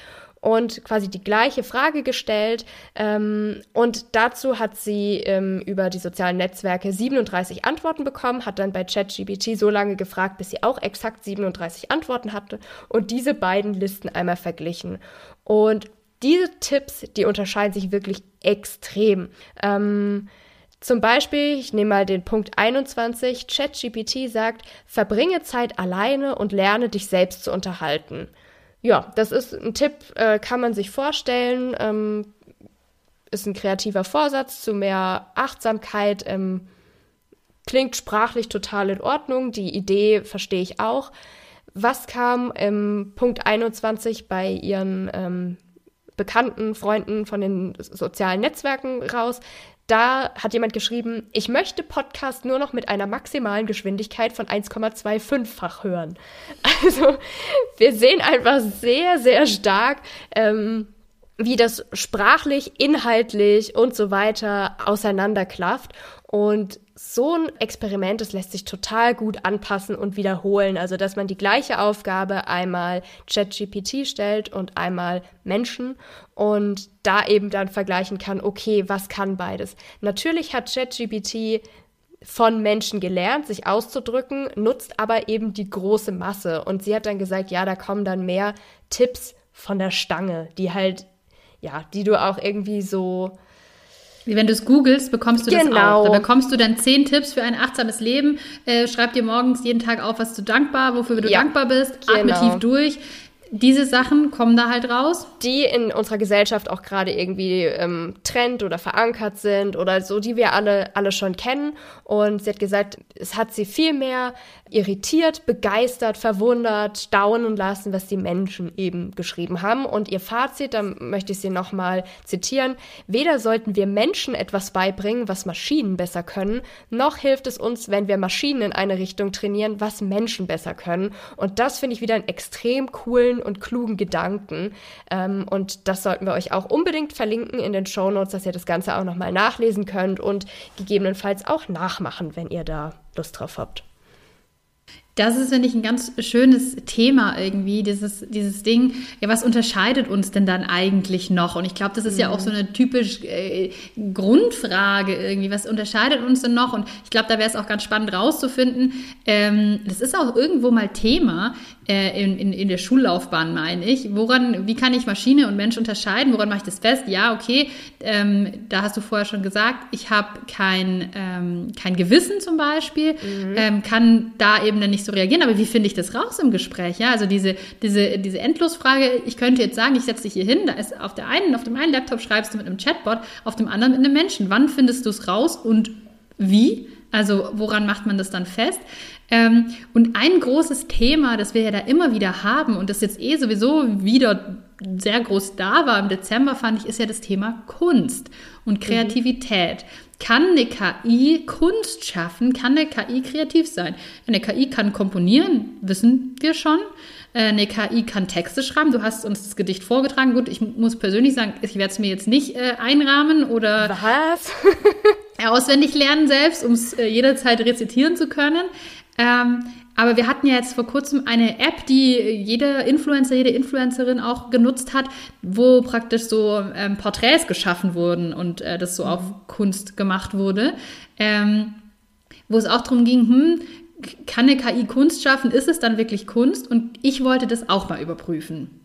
und quasi die gleiche Frage gestellt. Ähm, und dazu hat sie ähm, über die sozialen Netzwerke 37 Antworten bekommen, hat dann bei ChatGPT so lange gefragt, bis sie auch exakt 37 Antworten hatte und diese beiden Listen einmal verglichen. Und diese Tipps, die unterscheiden sich wirklich extrem. Ähm, zum Beispiel, ich nehme mal den Punkt 21, ChatGPT sagt, verbringe Zeit alleine und lerne dich selbst zu unterhalten. Ja, das ist ein Tipp, äh, kann man sich vorstellen, ähm, ist ein kreativer Vorsatz zu mehr Achtsamkeit, ähm, klingt sprachlich total in Ordnung, die Idee verstehe ich auch. Was kam im Punkt 21 bei Ihren ähm, Bekannten, Freunden von den sozialen Netzwerken raus. Da hat jemand geschrieben, ich möchte Podcast nur noch mit einer maximalen Geschwindigkeit von 1,25-fach hören. <laughs> Also wir sehen einfach sehr, sehr stark, ähm, wie das sprachlich, inhaltlich und so weiter auseinanderklafft. Und so ein Experiment, das lässt sich total gut anpassen und wiederholen. Also, dass man die gleiche Aufgabe einmal ChatGPT stellt und einmal Menschen und da eben dann vergleichen kann, okay, was kann beides? Natürlich hat ChatGPT von Menschen gelernt, sich auszudrücken, nutzt aber eben die große Masse. Und sie hat dann gesagt, ja, da kommen dann mehr Tipps von der Stange, die halt, ja, die du auch irgendwie so wenn du es googelst, bekommst du genau. das auch. Da bekommst du dann zehn Tipps für ein achtsames Leben. Äh, schreib dir morgens jeden Tag auf, was du dankbar, wofür du ja. dankbar bist. Atme genau. tief durch diese Sachen kommen da halt raus. Die in unserer Gesellschaft auch gerade irgendwie ähm, Trend oder verankert sind oder so, die wir alle, alle schon kennen. Und sie hat gesagt, es hat sie viel mehr irritiert, begeistert, verwundert, staunen lassen, was die Menschen eben geschrieben haben. Und ihr Fazit, da möchte ich sie nochmal zitieren, weder sollten wir Menschen etwas beibringen, was Maschinen besser können, noch hilft es uns, wenn wir Maschinen in eine Richtung trainieren, was Menschen besser können. Und das finde ich wieder einen extrem coolen und klugen Gedanken. Ähm, und das sollten wir euch auch unbedingt verlinken in den Show Notes, dass ihr das Ganze auch nochmal nachlesen könnt und gegebenenfalls auch nachmachen, wenn ihr da Lust drauf habt. Das ist, finde ich, ein ganz schönes Thema irgendwie, dieses, dieses Ding, ja, was unterscheidet uns denn dann eigentlich noch? Und ich glaube, das ist mhm. ja auch so eine typisch äh, Grundfrage irgendwie, was unterscheidet uns denn noch? Und ich glaube, da wäre es auch ganz spannend rauszufinden. Ähm, das ist auch irgendwo mal Thema äh, in, in, in der Schullaufbahn, meine ich. Woran, wie kann ich Maschine und Mensch unterscheiden? Woran mache ich das fest? Ja, okay, ähm, da hast du vorher schon gesagt, ich habe kein, ähm, kein Gewissen zum Beispiel, mhm. ähm, kann da eben dann nicht so reagieren. Aber wie finde ich das raus im Gespräch? Ja, also diese, diese, diese Endlosfrage, ich könnte jetzt sagen, ich setze dich hier hin, da ist auf der einen, auf dem einen Laptop schreibst du mit einem Chatbot, auf dem anderen mit einem Menschen. Wann findest du es raus und wie? Also woran macht man das dann fest? Ähm, und ein großes Thema, das wir ja da immer wieder haben und das jetzt eh sowieso wieder sehr groß da war im Dezember, fand ich, ist ja das Thema Kunst und Kreativität. Mhm. Kann eine KI Kunst schaffen? Kann eine KI kreativ sein? Eine KI kann komponieren, wissen wir schon. Äh, eine KI kann Texte schreiben. Du hast uns das Gedicht vorgetragen. Gut, ich muss persönlich sagen, ich werde es mir jetzt nicht äh, einrahmen oder Was? <laughs> auswendig lernen selbst, um es äh, jederzeit rezitieren zu können. Ähm, aber wir hatten ja jetzt vor kurzem eine App, die jeder Influencer, jede Influencerin auch genutzt hat, wo praktisch so ähm, Porträts geschaffen wurden und äh, das so mhm. auf Kunst gemacht wurde. Ähm, wo es auch darum ging, hm, kann eine KI Kunst schaffen? Ist es dann wirklich Kunst? Und ich wollte das auch mal überprüfen.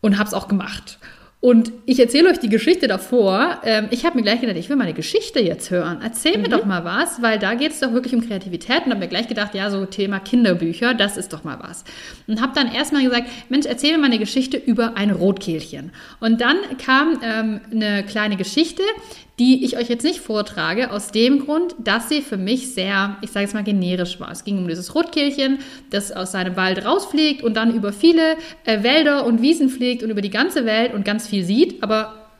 Und habe es auch gemacht. Und ich erzähle euch die Geschichte davor. Ähm, ich habe mir gleich gedacht, ich will meine Geschichte jetzt hören. Erzähl mhm. mir doch mal was, weil da geht es doch wirklich um Kreativität. Und habe mir gleich gedacht, ja, so Thema Kinderbücher, das ist doch mal was. Und habe dann erstmal gesagt, Mensch, erzähl mir mal eine Geschichte über ein Rotkehlchen. Und dann kam ähm, eine kleine Geschichte, die ich euch jetzt nicht vortrage, aus dem Grund, dass sie für mich sehr, ich sage jetzt mal, generisch war. Es ging um dieses Rotkehlchen, das aus seinem Wald rausfliegt und dann über viele äh, Wälder und Wiesen fliegt und über die ganze Welt und ganz viel sieht, aber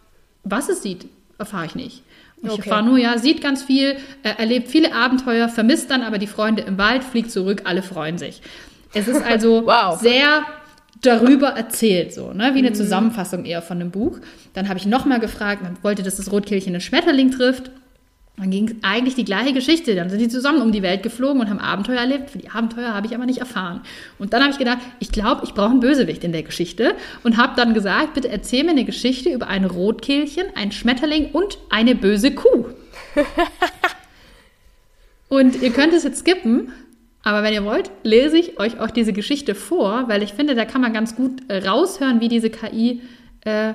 was es sieht, erfahre ich nicht. Ich okay. erfahre nur, ja, sieht ganz viel, äh, erlebt viele Abenteuer, vermisst dann aber die Freunde im Wald, fliegt zurück, alle freuen sich. Es ist <laughs> also wow. sehr darüber erzählt, so, ne? wie eine mhm. Zusammenfassung eher von einem Buch. Dann habe ich nochmal gefragt, man wollte, dass das Rotkehlchen einen Schmetterling trifft. Dann ging eigentlich die gleiche Geschichte. Dann sind die zusammen um die Welt geflogen und haben Abenteuer erlebt. Für die Abenteuer habe ich aber nicht erfahren. Und dann habe ich gedacht, ich glaube, ich brauche einen Bösewicht in der Geschichte. Und habe dann gesagt, bitte erzähl mir eine Geschichte über ein Rotkehlchen, ein Schmetterling und eine böse Kuh. <laughs> und ihr könnt es jetzt skippen, aber wenn ihr wollt, lese ich euch auch diese Geschichte vor, weil ich finde, da kann man ganz gut äh, raushören, wie diese KI, äh,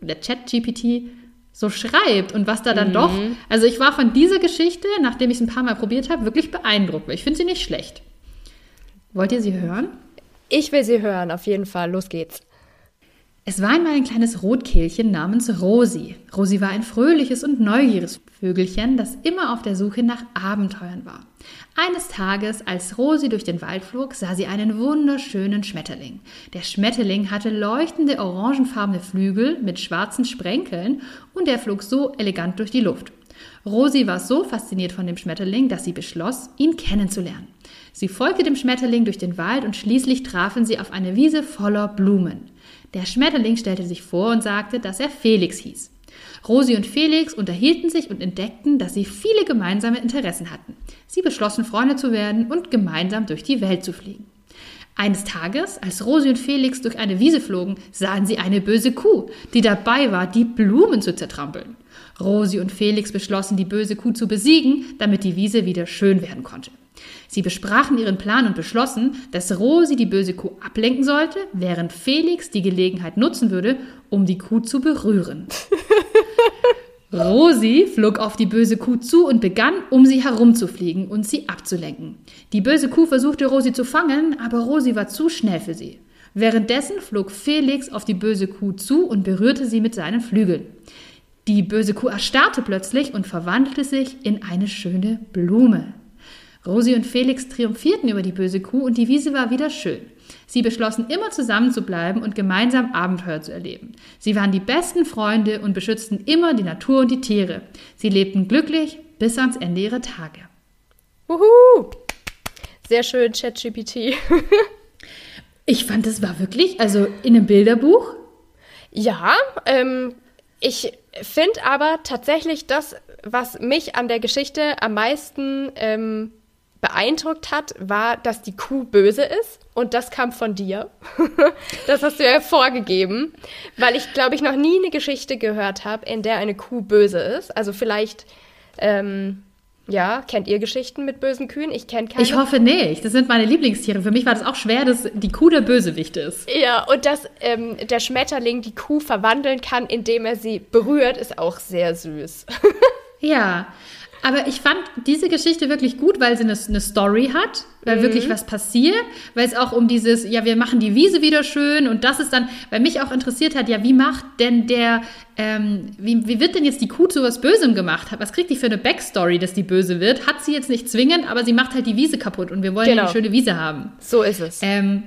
der Chat-GPT, so schreibt und was da dann mhm. doch. Also ich war von dieser Geschichte, nachdem ich es ein paar Mal probiert habe, wirklich beeindruckt, ich finde sie nicht schlecht. Wollt ihr sie hören? Ich will sie hören, auf jeden Fall. Los geht's. Es war einmal ein kleines Rotkehlchen namens Rosi. Rosi war ein fröhliches und neugieriges Vögelchen, das immer auf der Suche nach Abenteuern war. Eines Tages, als Rosi durch den Wald flog, sah sie einen wunderschönen Schmetterling. Der Schmetterling hatte leuchtende orangenfarbene Flügel mit schwarzen Sprenkeln und er flog so elegant durch die Luft. Rosi war so fasziniert von dem Schmetterling, dass sie beschloss, ihn kennenzulernen. Sie folgte dem Schmetterling durch den Wald und schließlich trafen sie auf eine Wiese voller Blumen. Der Schmetterling stellte sich vor und sagte, dass er Felix hieß. Rosi und Felix unterhielten sich und entdeckten, dass sie viele gemeinsame Interessen hatten. Sie beschlossen, Freunde zu werden und gemeinsam durch die Welt zu fliegen. Eines Tages, als Rosi und Felix durch eine Wiese flogen, sahen sie eine böse Kuh, die dabei war, die Blumen zu zertrampeln. Rosi und Felix beschlossen, die böse Kuh zu besiegen, damit die Wiese wieder schön werden konnte. Sie besprachen ihren Plan und beschlossen, dass Rosi die böse Kuh ablenken sollte, während Felix die Gelegenheit nutzen würde, um die Kuh zu berühren. <laughs> Rosi flog auf die böse Kuh zu und begann, um sie herumzufliegen und sie abzulenken. Die böse Kuh versuchte Rosi zu fangen, aber Rosi war zu schnell für sie. Währenddessen flog Felix auf die böse Kuh zu und berührte sie mit seinen Flügeln. Die böse Kuh erstarrte plötzlich und verwandelte sich in eine schöne Blume. Rosi und Felix triumphierten über die böse Kuh und die Wiese war wieder schön. Sie beschlossen immer zusammen zu bleiben und gemeinsam Abenteuer zu erleben. Sie waren die besten Freunde und beschützten immer die Natur und die Tiere. Sie lebten glücklich bis ans Ende ihrer Tage. Wuhu! Sehr schön, ChatGPT. <laughs> ich fand, es war wirklich, also in einem Bilderbuch. Ja, ähm, ich finde aber tatsächlich das, was mich an der Geschichte am meisten ähm, beeindruckt hat, war, dass die Kuh böse ist. Und das kam von dir. <laughs> das hast du ja vorgegeben. Weil ich, glaube ich, noch nie eine Geschichte gehört habe, in der eine Kuh böse ist. Also vielleicht, ähm, ja, kennt ihr Geschichten mit bösen Kühen? Ich kenne keine. Ich hoffe nicht. Das sind meine Lieblingstiere. Für mich war das auch schwer, dass die Kuh der Bösewicht ist. Ja, und dass ähm, der Schmetterling die Kuh verwandeln kann, indem er sie berührt, ist auch sehr süß. <laughs> ja, aber ich fand diese Geschichte wirklich gut, weil sie eine, eine Story hat, weil mhm. wirklich was passiert, weil es auch um dieses, ja, wir machen die Wiese wieder schön und das ist dann, weil mich auch interessiert hat, ja, wie macht denn der, ähm, wie, wie wird denn jetzt die Kuh zu was Bösem gemacht? Was kriegt die für eine Backstory, dass die böse wird? Hat sie jetzt nicht zwingend, aber sie macht halt die Wiese kaputt und wir wollen genau. eine schöne Wiese haben. So ist es. Ähm,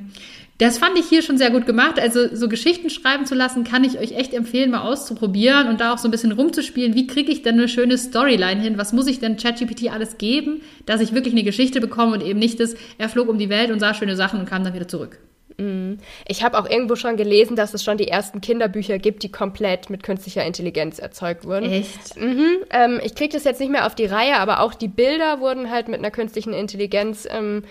das fand ich hier schon sehr gut gemacht. Also so Geschichten schreiben zu lassen, kann ich euch echt empfehlen, mal auszuprobieren und da auch so ein bisschen rumzuspielen. Wie kriege ich denn eine schöne Storyline hin? Was muss ich denn ChatGPT alles geben, dass ich wirklich eine Geschichte bekomme und eben nicht das, er flog um die Welt und sah schöne Sachen und kam dann wieder zurück. Mhm. Ich habe auch irgendwo schon gelesen, dass es schon die ersten Kinderbücher gibt, die komplett mit künstlicher Intelligenz erzeugt wurden. Echt? Mhm. Ähm, ich kriege das jetzt nicht mehr auf die Reihe, aber auch die Bilder wurden halt mit einer künstlichen Intelligenz ähm,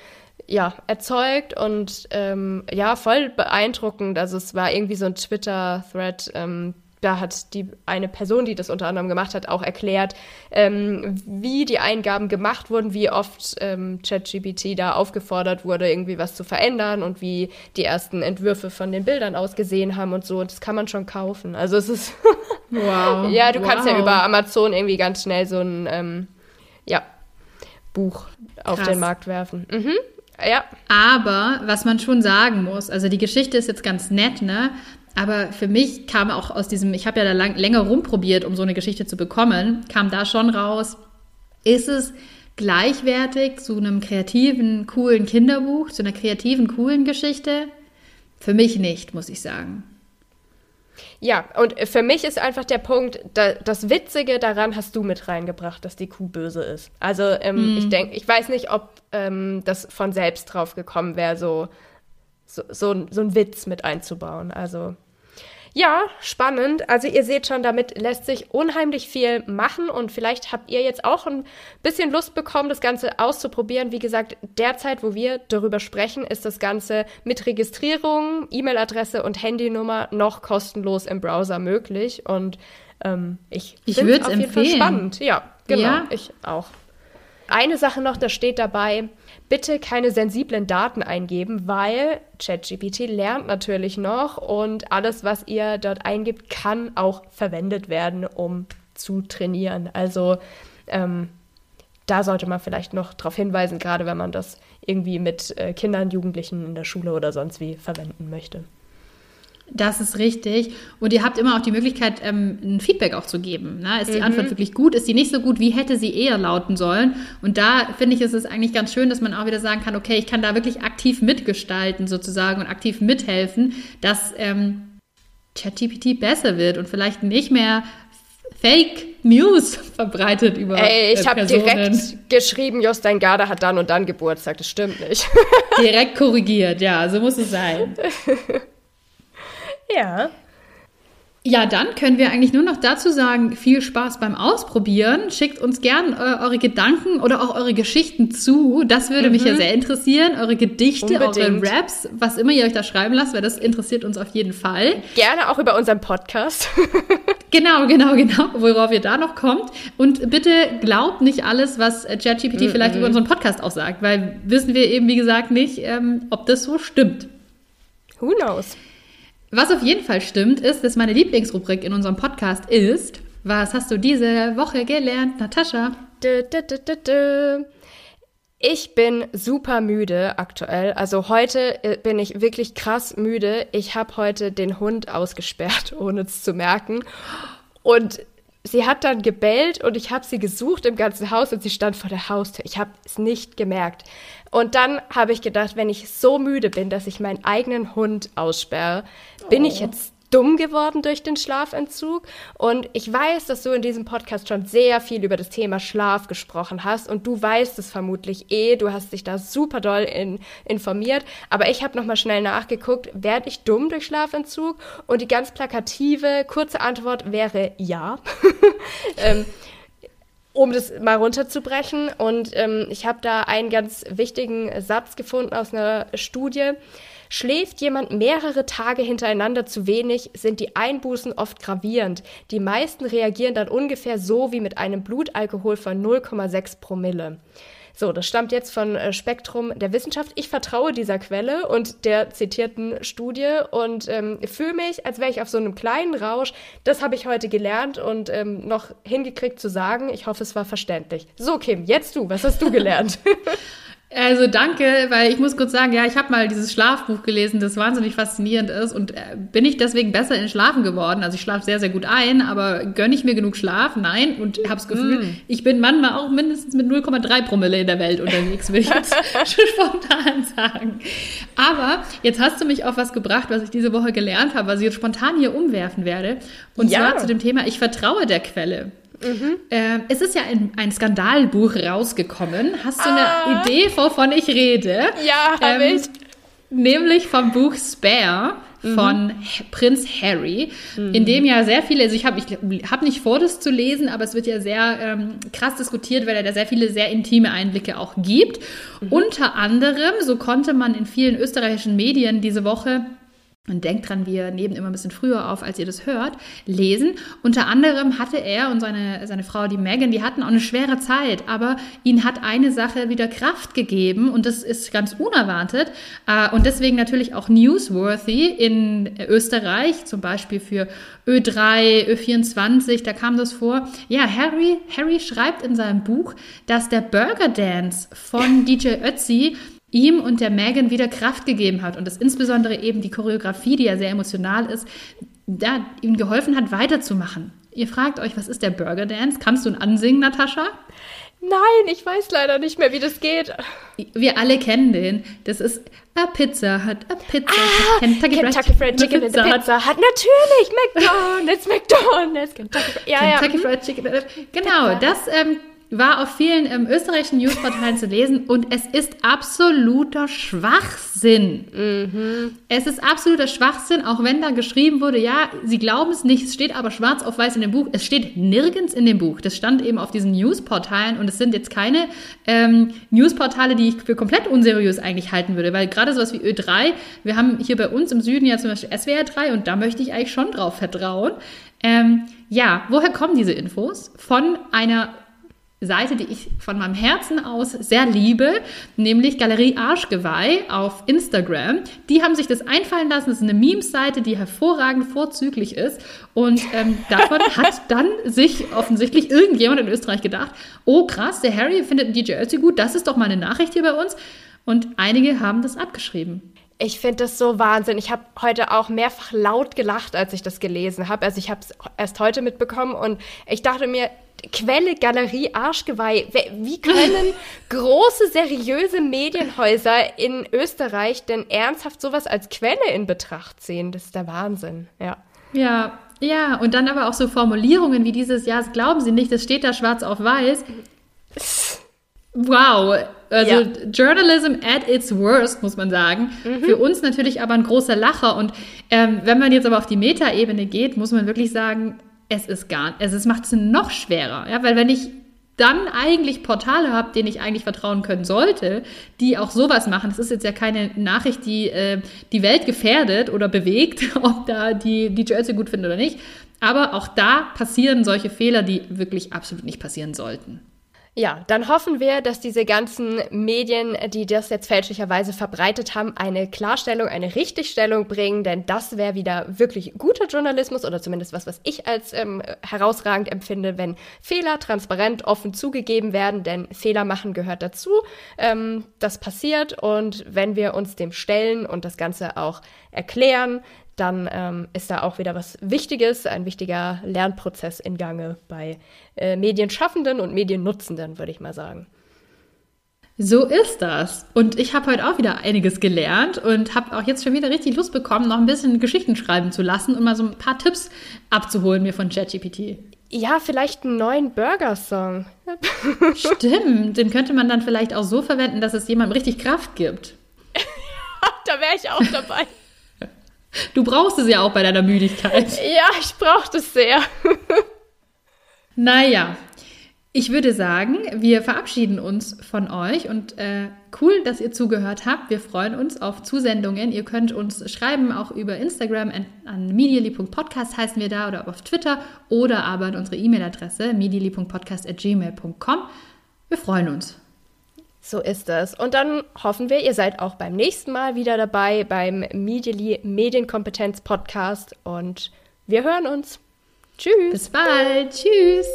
ja, erzeugt und ähm, ja, voll beeindruckend. Also es war irgendwie so ein Twitter-Thread, ähm, da hat die eine Person, die das unter anderem gemacht hat, auch erklärt, ähm, wie die Eingaben gemacht wurden, wie oft ähm, ChatGPT da aufgefordert wurde, irgendwie was zu verändern und wie die ersten Entwürfe von den Bildern ausgesehen haben und so. Und das kann man schon kaufen. Also es ist <laughs> wow. ja, du wow. kannst ja über Amazon irgendwie ganz schnell so ein ähm, ja, Buch Krass. auf den Markt werfen. Mhm. Ja. Aber was man schon sagen muss, also die Geschichte ist jetzt ganz nett, ne? Aber für mich kam auch aus diesem, ich habe ja da lang, länger rumprobiert, um so eine Geschichte zu bekommen, kam da schon raus, ist es gleichwertig zu einem kreativen, coolen Kinderbuch, zu einer kreativen, coolen Geschichte? Für mich nicht, muss ich sagen. Ja, und für mich ist einfach der Punkt, da, das Witzige daran hast du mit reingebracht, dass die Kuh böse ist. Also ähm, mm. ich denke, ich weiß nicht, ob ähm, das von selbst drauf gekommen wäre, so, so, so, so ein Witz mit einzubauen. Also ja, spannend. Also ihr seht schon, damit lässt sich unheimlich viel machen und vielleicht habt ihr jetzt auch ein bisschen Lust bekommen, das Ganze auszuprobieren. Wie gesagt, derzeit, wo wir darüber sprechen, ist das Ganze mit Registrierung, E-Mail-Adresse und Handynummer noch kostenlos im Browser möglich und ähm, ich, ich finde es auf jeden empfehlen. Fall spannend. Ja, genau, ja? ich auch. Eine Sache noch, da steht dabei, bitte keine sensiblen Daten eingeben, weil ChatGPT lernt natürlich noch und alles, was ihr dort eingibt, kann auch verwendet werden, um zu trainieren. Also ähm, da sollte man vielleicht noch darauf hinweisen, gerade wenn man das irgendwie mit äh, Kindern, Jugendlichen in der Schule oder sonst wie verwenden möchte. Das ist richtig. Und ihr habt immer auch die Möglichkeit, ähm, ein Feedback auch zu geben. Ne? Ist die mhm. Antwort wirklich gut? Ist sie nicht so gut? Wie hätte sie eher lauten sollen? Und da finde ich, ist es eigentlich ganz schön, dass man auch wieder sagen kann, okay, ich kann da wirklich aktiv mitgestalten sozusagen und aktiv mithelfen, dass ähm, ChatGPT besser wird und vielleicht nicht mehr Fake News <laughs> verbreitet über Ey, ich äh, habe direkt geschrieben, Jostein Garda hat dann und dann Geburtstag. Das stimmt nicht. direkt korrigiert, ja, so muss es sein. <laughs> Ja. Ja, dann können wir eigentlich nur noch dazu sagen, viel Spaß beim Ausprobieren. Schickt uns gern äh, eure Gedanken oder auch eure Geschichten zu. Das würde mhm. mich ja sehr interessieren. Eure Gedichte, Unbedingt. eure Raps, was immer ihr euch da schreiben lasst, weil das interessiert uns auf jeden Fall. Gerne auch über unseren Podcast. <laughs> genau, genau, genau, worauf ihr da noch kommt. Und bitte glaubt nicht alles, was ChatGPT mhm. vielleicht über unseren Podcast auch sagt, weil wissen wir eben, wie gesagt, nicht, ähm, ob das so stimmt. Who knows? Was auf jeden Fall stimmt, ist, dass meine Lieblingsrubrik in unserem Podcast ist, was hast du diese Woche gelernt, Natascha? Ich bin super müde aktuell. Also heute äh, bin ich wirklich krass müde. Ich habe heute den Hund ausgesperrt, <laughs> ohne es zu merken. Und sie hat dann gebellt und ich habe sie gesucht im ganzen Haus und sie stand vor der Haustür. Ich habe es nicht gemerkt. Und dann habe ich gedacht, wenn ich so müde bin, dass ich meinen eigenen Hund aussperre, bin oh. ich jetzt dumm geworden durch den Schlafentzug. Und ich weiß, dass du in diesem Podcast schon sehr viel über das Thema Schlaf gesprochen hast und du weißt es vermutlich eh. Du hast dich da super doll in, informiert. Aber ich habe nochmal schnell nachgeguckt, werde ich dumm durch Schlafentzug? Und die ganz plakative, kurze Antwort wäre ja. <laughs> ähm, um das mal runterzubrechen. Und ähm, ich habe da einen ganz wichtigen Satz gefunden aus einer Studie. Schläft jemand mehrere Tage hintereinander zu wenig, sind die Einbußen oft gravierend. Die meisten reagieren dann ungefähr so wie mit einem Blutalkohol von 0,6 Promille. So, das stammt jetzt von äh, Spektrum der Wissenschaft. Ich vertraue dieser Quelle und der zitierten Studie und ähm, fühle mich, als wäre ich auf so einem kleinen Rausch. Das habe ich heute gelernt und ähm, noch hingekriegt zu sagen. Ich hoffe, es war verständlich. So, Kim, jetzt du. Was hast du gelernt? <laughs> Also danke, weil ich muss kurz sagen, ja, ich habe mal dieses Schlafbuch gelesen, das wahnsinnig faszinierend ist und äh, bin ich deswegen besser in Schlafen geworden. Also ich schlafe sehr, sehr gut ein, aber gönne ich mir genug Schlaf? Nein. Und habe das Gefühl, mm. ich bin manchmal auch mindestens mit 0,3 Promille in der Welt unterwegs, würde ich jetzt <laughs> spontan sagen. Aber jetzt hast du mich auf was gebracht, was ich diese Woche gelernt habe, was ich jetzt spontan hier umwerfen werde. Und ja. zwar zu dem Thema, ich vertraue der Quelle. Mhm. Äh, es ist ja ein, ein, Skandalbuch rausgekommen. Hast du ah. eine Idee, wovon ich rede? Ja, habe ähm, ich. Nämlich vom Buch Spare von mhm. Prinz Harry, mhm. in dem ja sehr viele, also ich habe ich hab nicht vor, das zu lesen, aber es wird ja sehr ähm, krass diskutiert, weil er da sehr viele sehr intime Einblicke auch gibt. Mhm. Unter anderem, so konnte man in vielen österreichischen Medien diese Woche und denkt dran, wir nehmen immer ein bisschen früher auf, als ihr das hört, lesen. Unter anderem hatte er und seine, seine Frau, die Megan, die hatten auch eine schwere Zeit, aber ihnen hat eine Sache wieder Kraft gegeben und das ist ganz unerwartet äh, und deswegen natürlich auch newsworthy in Österreich, zum Beispiel für Ö3, Ö24, da kam das vor. Ja, Harry, Harry schreibt in seinem Buch, dass der Burger Dance von <laughs> DJ Ötzi ihm und der Megan wieder Kraft gegeben hat und dass insbesondere eben die Choreografie, die ja sehr emotional ist, da ihm geholfen hat, weiterzumachen. Ihr fragt euch, was ist der Burger Dance? Kannst du ihn ansingen, Natascha? Nein, ich weiß leider nicht mehr, wie das geht. Wir alle kennen den. Das ist a Pizza hat a Pizza ah, Kentucky, Kentucky Fried Chicken Pizza, Pizza hat natürlich McDonald's, McDonald's, Kentucky, ja, Kentucky ja. Fried Chicken. Genau, Pizza. das ähm, war auf vielen ähm, österreichischen Newsportalen zu lesen und es ist absoluter Schwachsinn. Mhm. Es ist absoluter Schwachsinn, auch wenn da geschrieben wurde, ja, sie glauben es nicht, es steht aber schwarz auf weiß in dem Buch. Es steht nirgends in dem Buch. Das stand eben auf diesen Newsportalen und es sind jetzt keine ähm, Newsportale, die ich für komplett unseriös eigentlich halten würde, weil gerade sowas wie Ö3, wir haben hier bei uns im Süden ja zum Beispiel SWR 3 und da möchte ich eigentlich schon drauf vertrauen. Ähm, ja, woher kommen diese Infos? Von einer Seite, die ich von meinem Herzen aus sehr liebe, nämlich Galerie Arschgeweih auf Instagram. Die haben sich das einfallen lassen. Das ist eine Memes-Seite, die hervorragend vorzüglich ist. Und ähm, <laughs> davon hat dann sich offensichtlich irgendjemand in Österreich gedacht, oh krass, der Harry findet DJ Ötzi gut, das ist doch mal eine Nachricht hier bei uns. Und einige haben das abgeschrieben. Ich finde das so Wahnsinn. Ich habe heute auch mehrfach laut gelacht, als ich das gelesen habe. Also ich habe es erst heute mitbekommen und ich dachte mir, Quelle, Galerie, Arschgeweih. Wie können <laughs> große, seriöse Medienhäuser in Österreich denn ernsthaft sowas als Quelle in Betracht ziehen? Das ist der Wahnsinn, ja. Ja, ja, und dann aber auch so Formulierungen wie dieses, ja, das glauben Sie nicht, das steht da schwarz auf weiß. Wow, Also ja. Journalism at its worst, muss man sagen. Mhm. Für uns natürlich aber ein großer Lacher. Und ähm, wenn man jetzt aber auf die Metaebene geht, muss man wirklich sagen, es ist gar, also es macht es noch schwerer. Ja, weil wenn ich dann eigentlich Portale habe, denen ich eigentlich vertrauen können sollte, die auch sowas machen. Das ist jetzt ja keine Nachricht, die äh, die Welt gefährdet oder bewegt, <laughs> ob da die, die Jersey gut finden oder nicht. Aber auch da passieren solche Fehler, die wirklich absolut nicht passieren sollten. Ja, dann hoffen wir, dass diese ganzen Medien, die das jetzt fälschlicherweise verbreitet haben, eine Klarstellung, eine Richtigstellung bringen, denn das wäre wieder wirklich guter Journalismus oder zumindest was, was ich als ähm, herausragend empfinde, wenn Fehler transparent, offen zugegeben werden, denn Fehler machen gehört dazu. Ähm, das passiert und wenn wir uns dem stellen und das Ganze auch erklären, dann ähm, ist da auch wieder was Wichtiges, ein wichtiger Lernprozess in Gange bei äh, Medienschaffenden und Mediennutzenden, würde ich mal sagen. So ist das. Und ich habe heute auch wieder einiges gelernt und habe auch jetzt schon wieder richtig Lust bekommen, noch ein bisschen Geschichten schreiben zu lassen und mal so ein paar Tipps abzuholen mir von ChatGPT. Ja, vielleicht einen neuen Burger-Song. <laughs> Stimmt, den könnte man dann vielleicht auch so verwenden, dass es jemandem richtig Kraft gibt. <laughs> da wäre ich auch dabei. Du brauchst es ja auch bei deiner Müdigkeit. Ja, ich brauche das sehr. <laughs> naja, ich würde sagen, wir verabschieden uns von euch und äh, cool, dass ihr zugehört habt. Wir freuen uns auf Zusendungen. Ihr könnt uns schreiben, auch über Instagram an, an medially.podcast heißen wir da oder auf Twitter oder aber an unsere E-Mail-Adresse medially.podcast.gmail.com. Wir freuen uns. So ist es. Und dann hoffen wir, ihr seid auch beim nächsten Mal wieder dabei beim Medially Medienkompetenz Podcast und wir hören uns. Tschüss. Bis bald. Tschüss.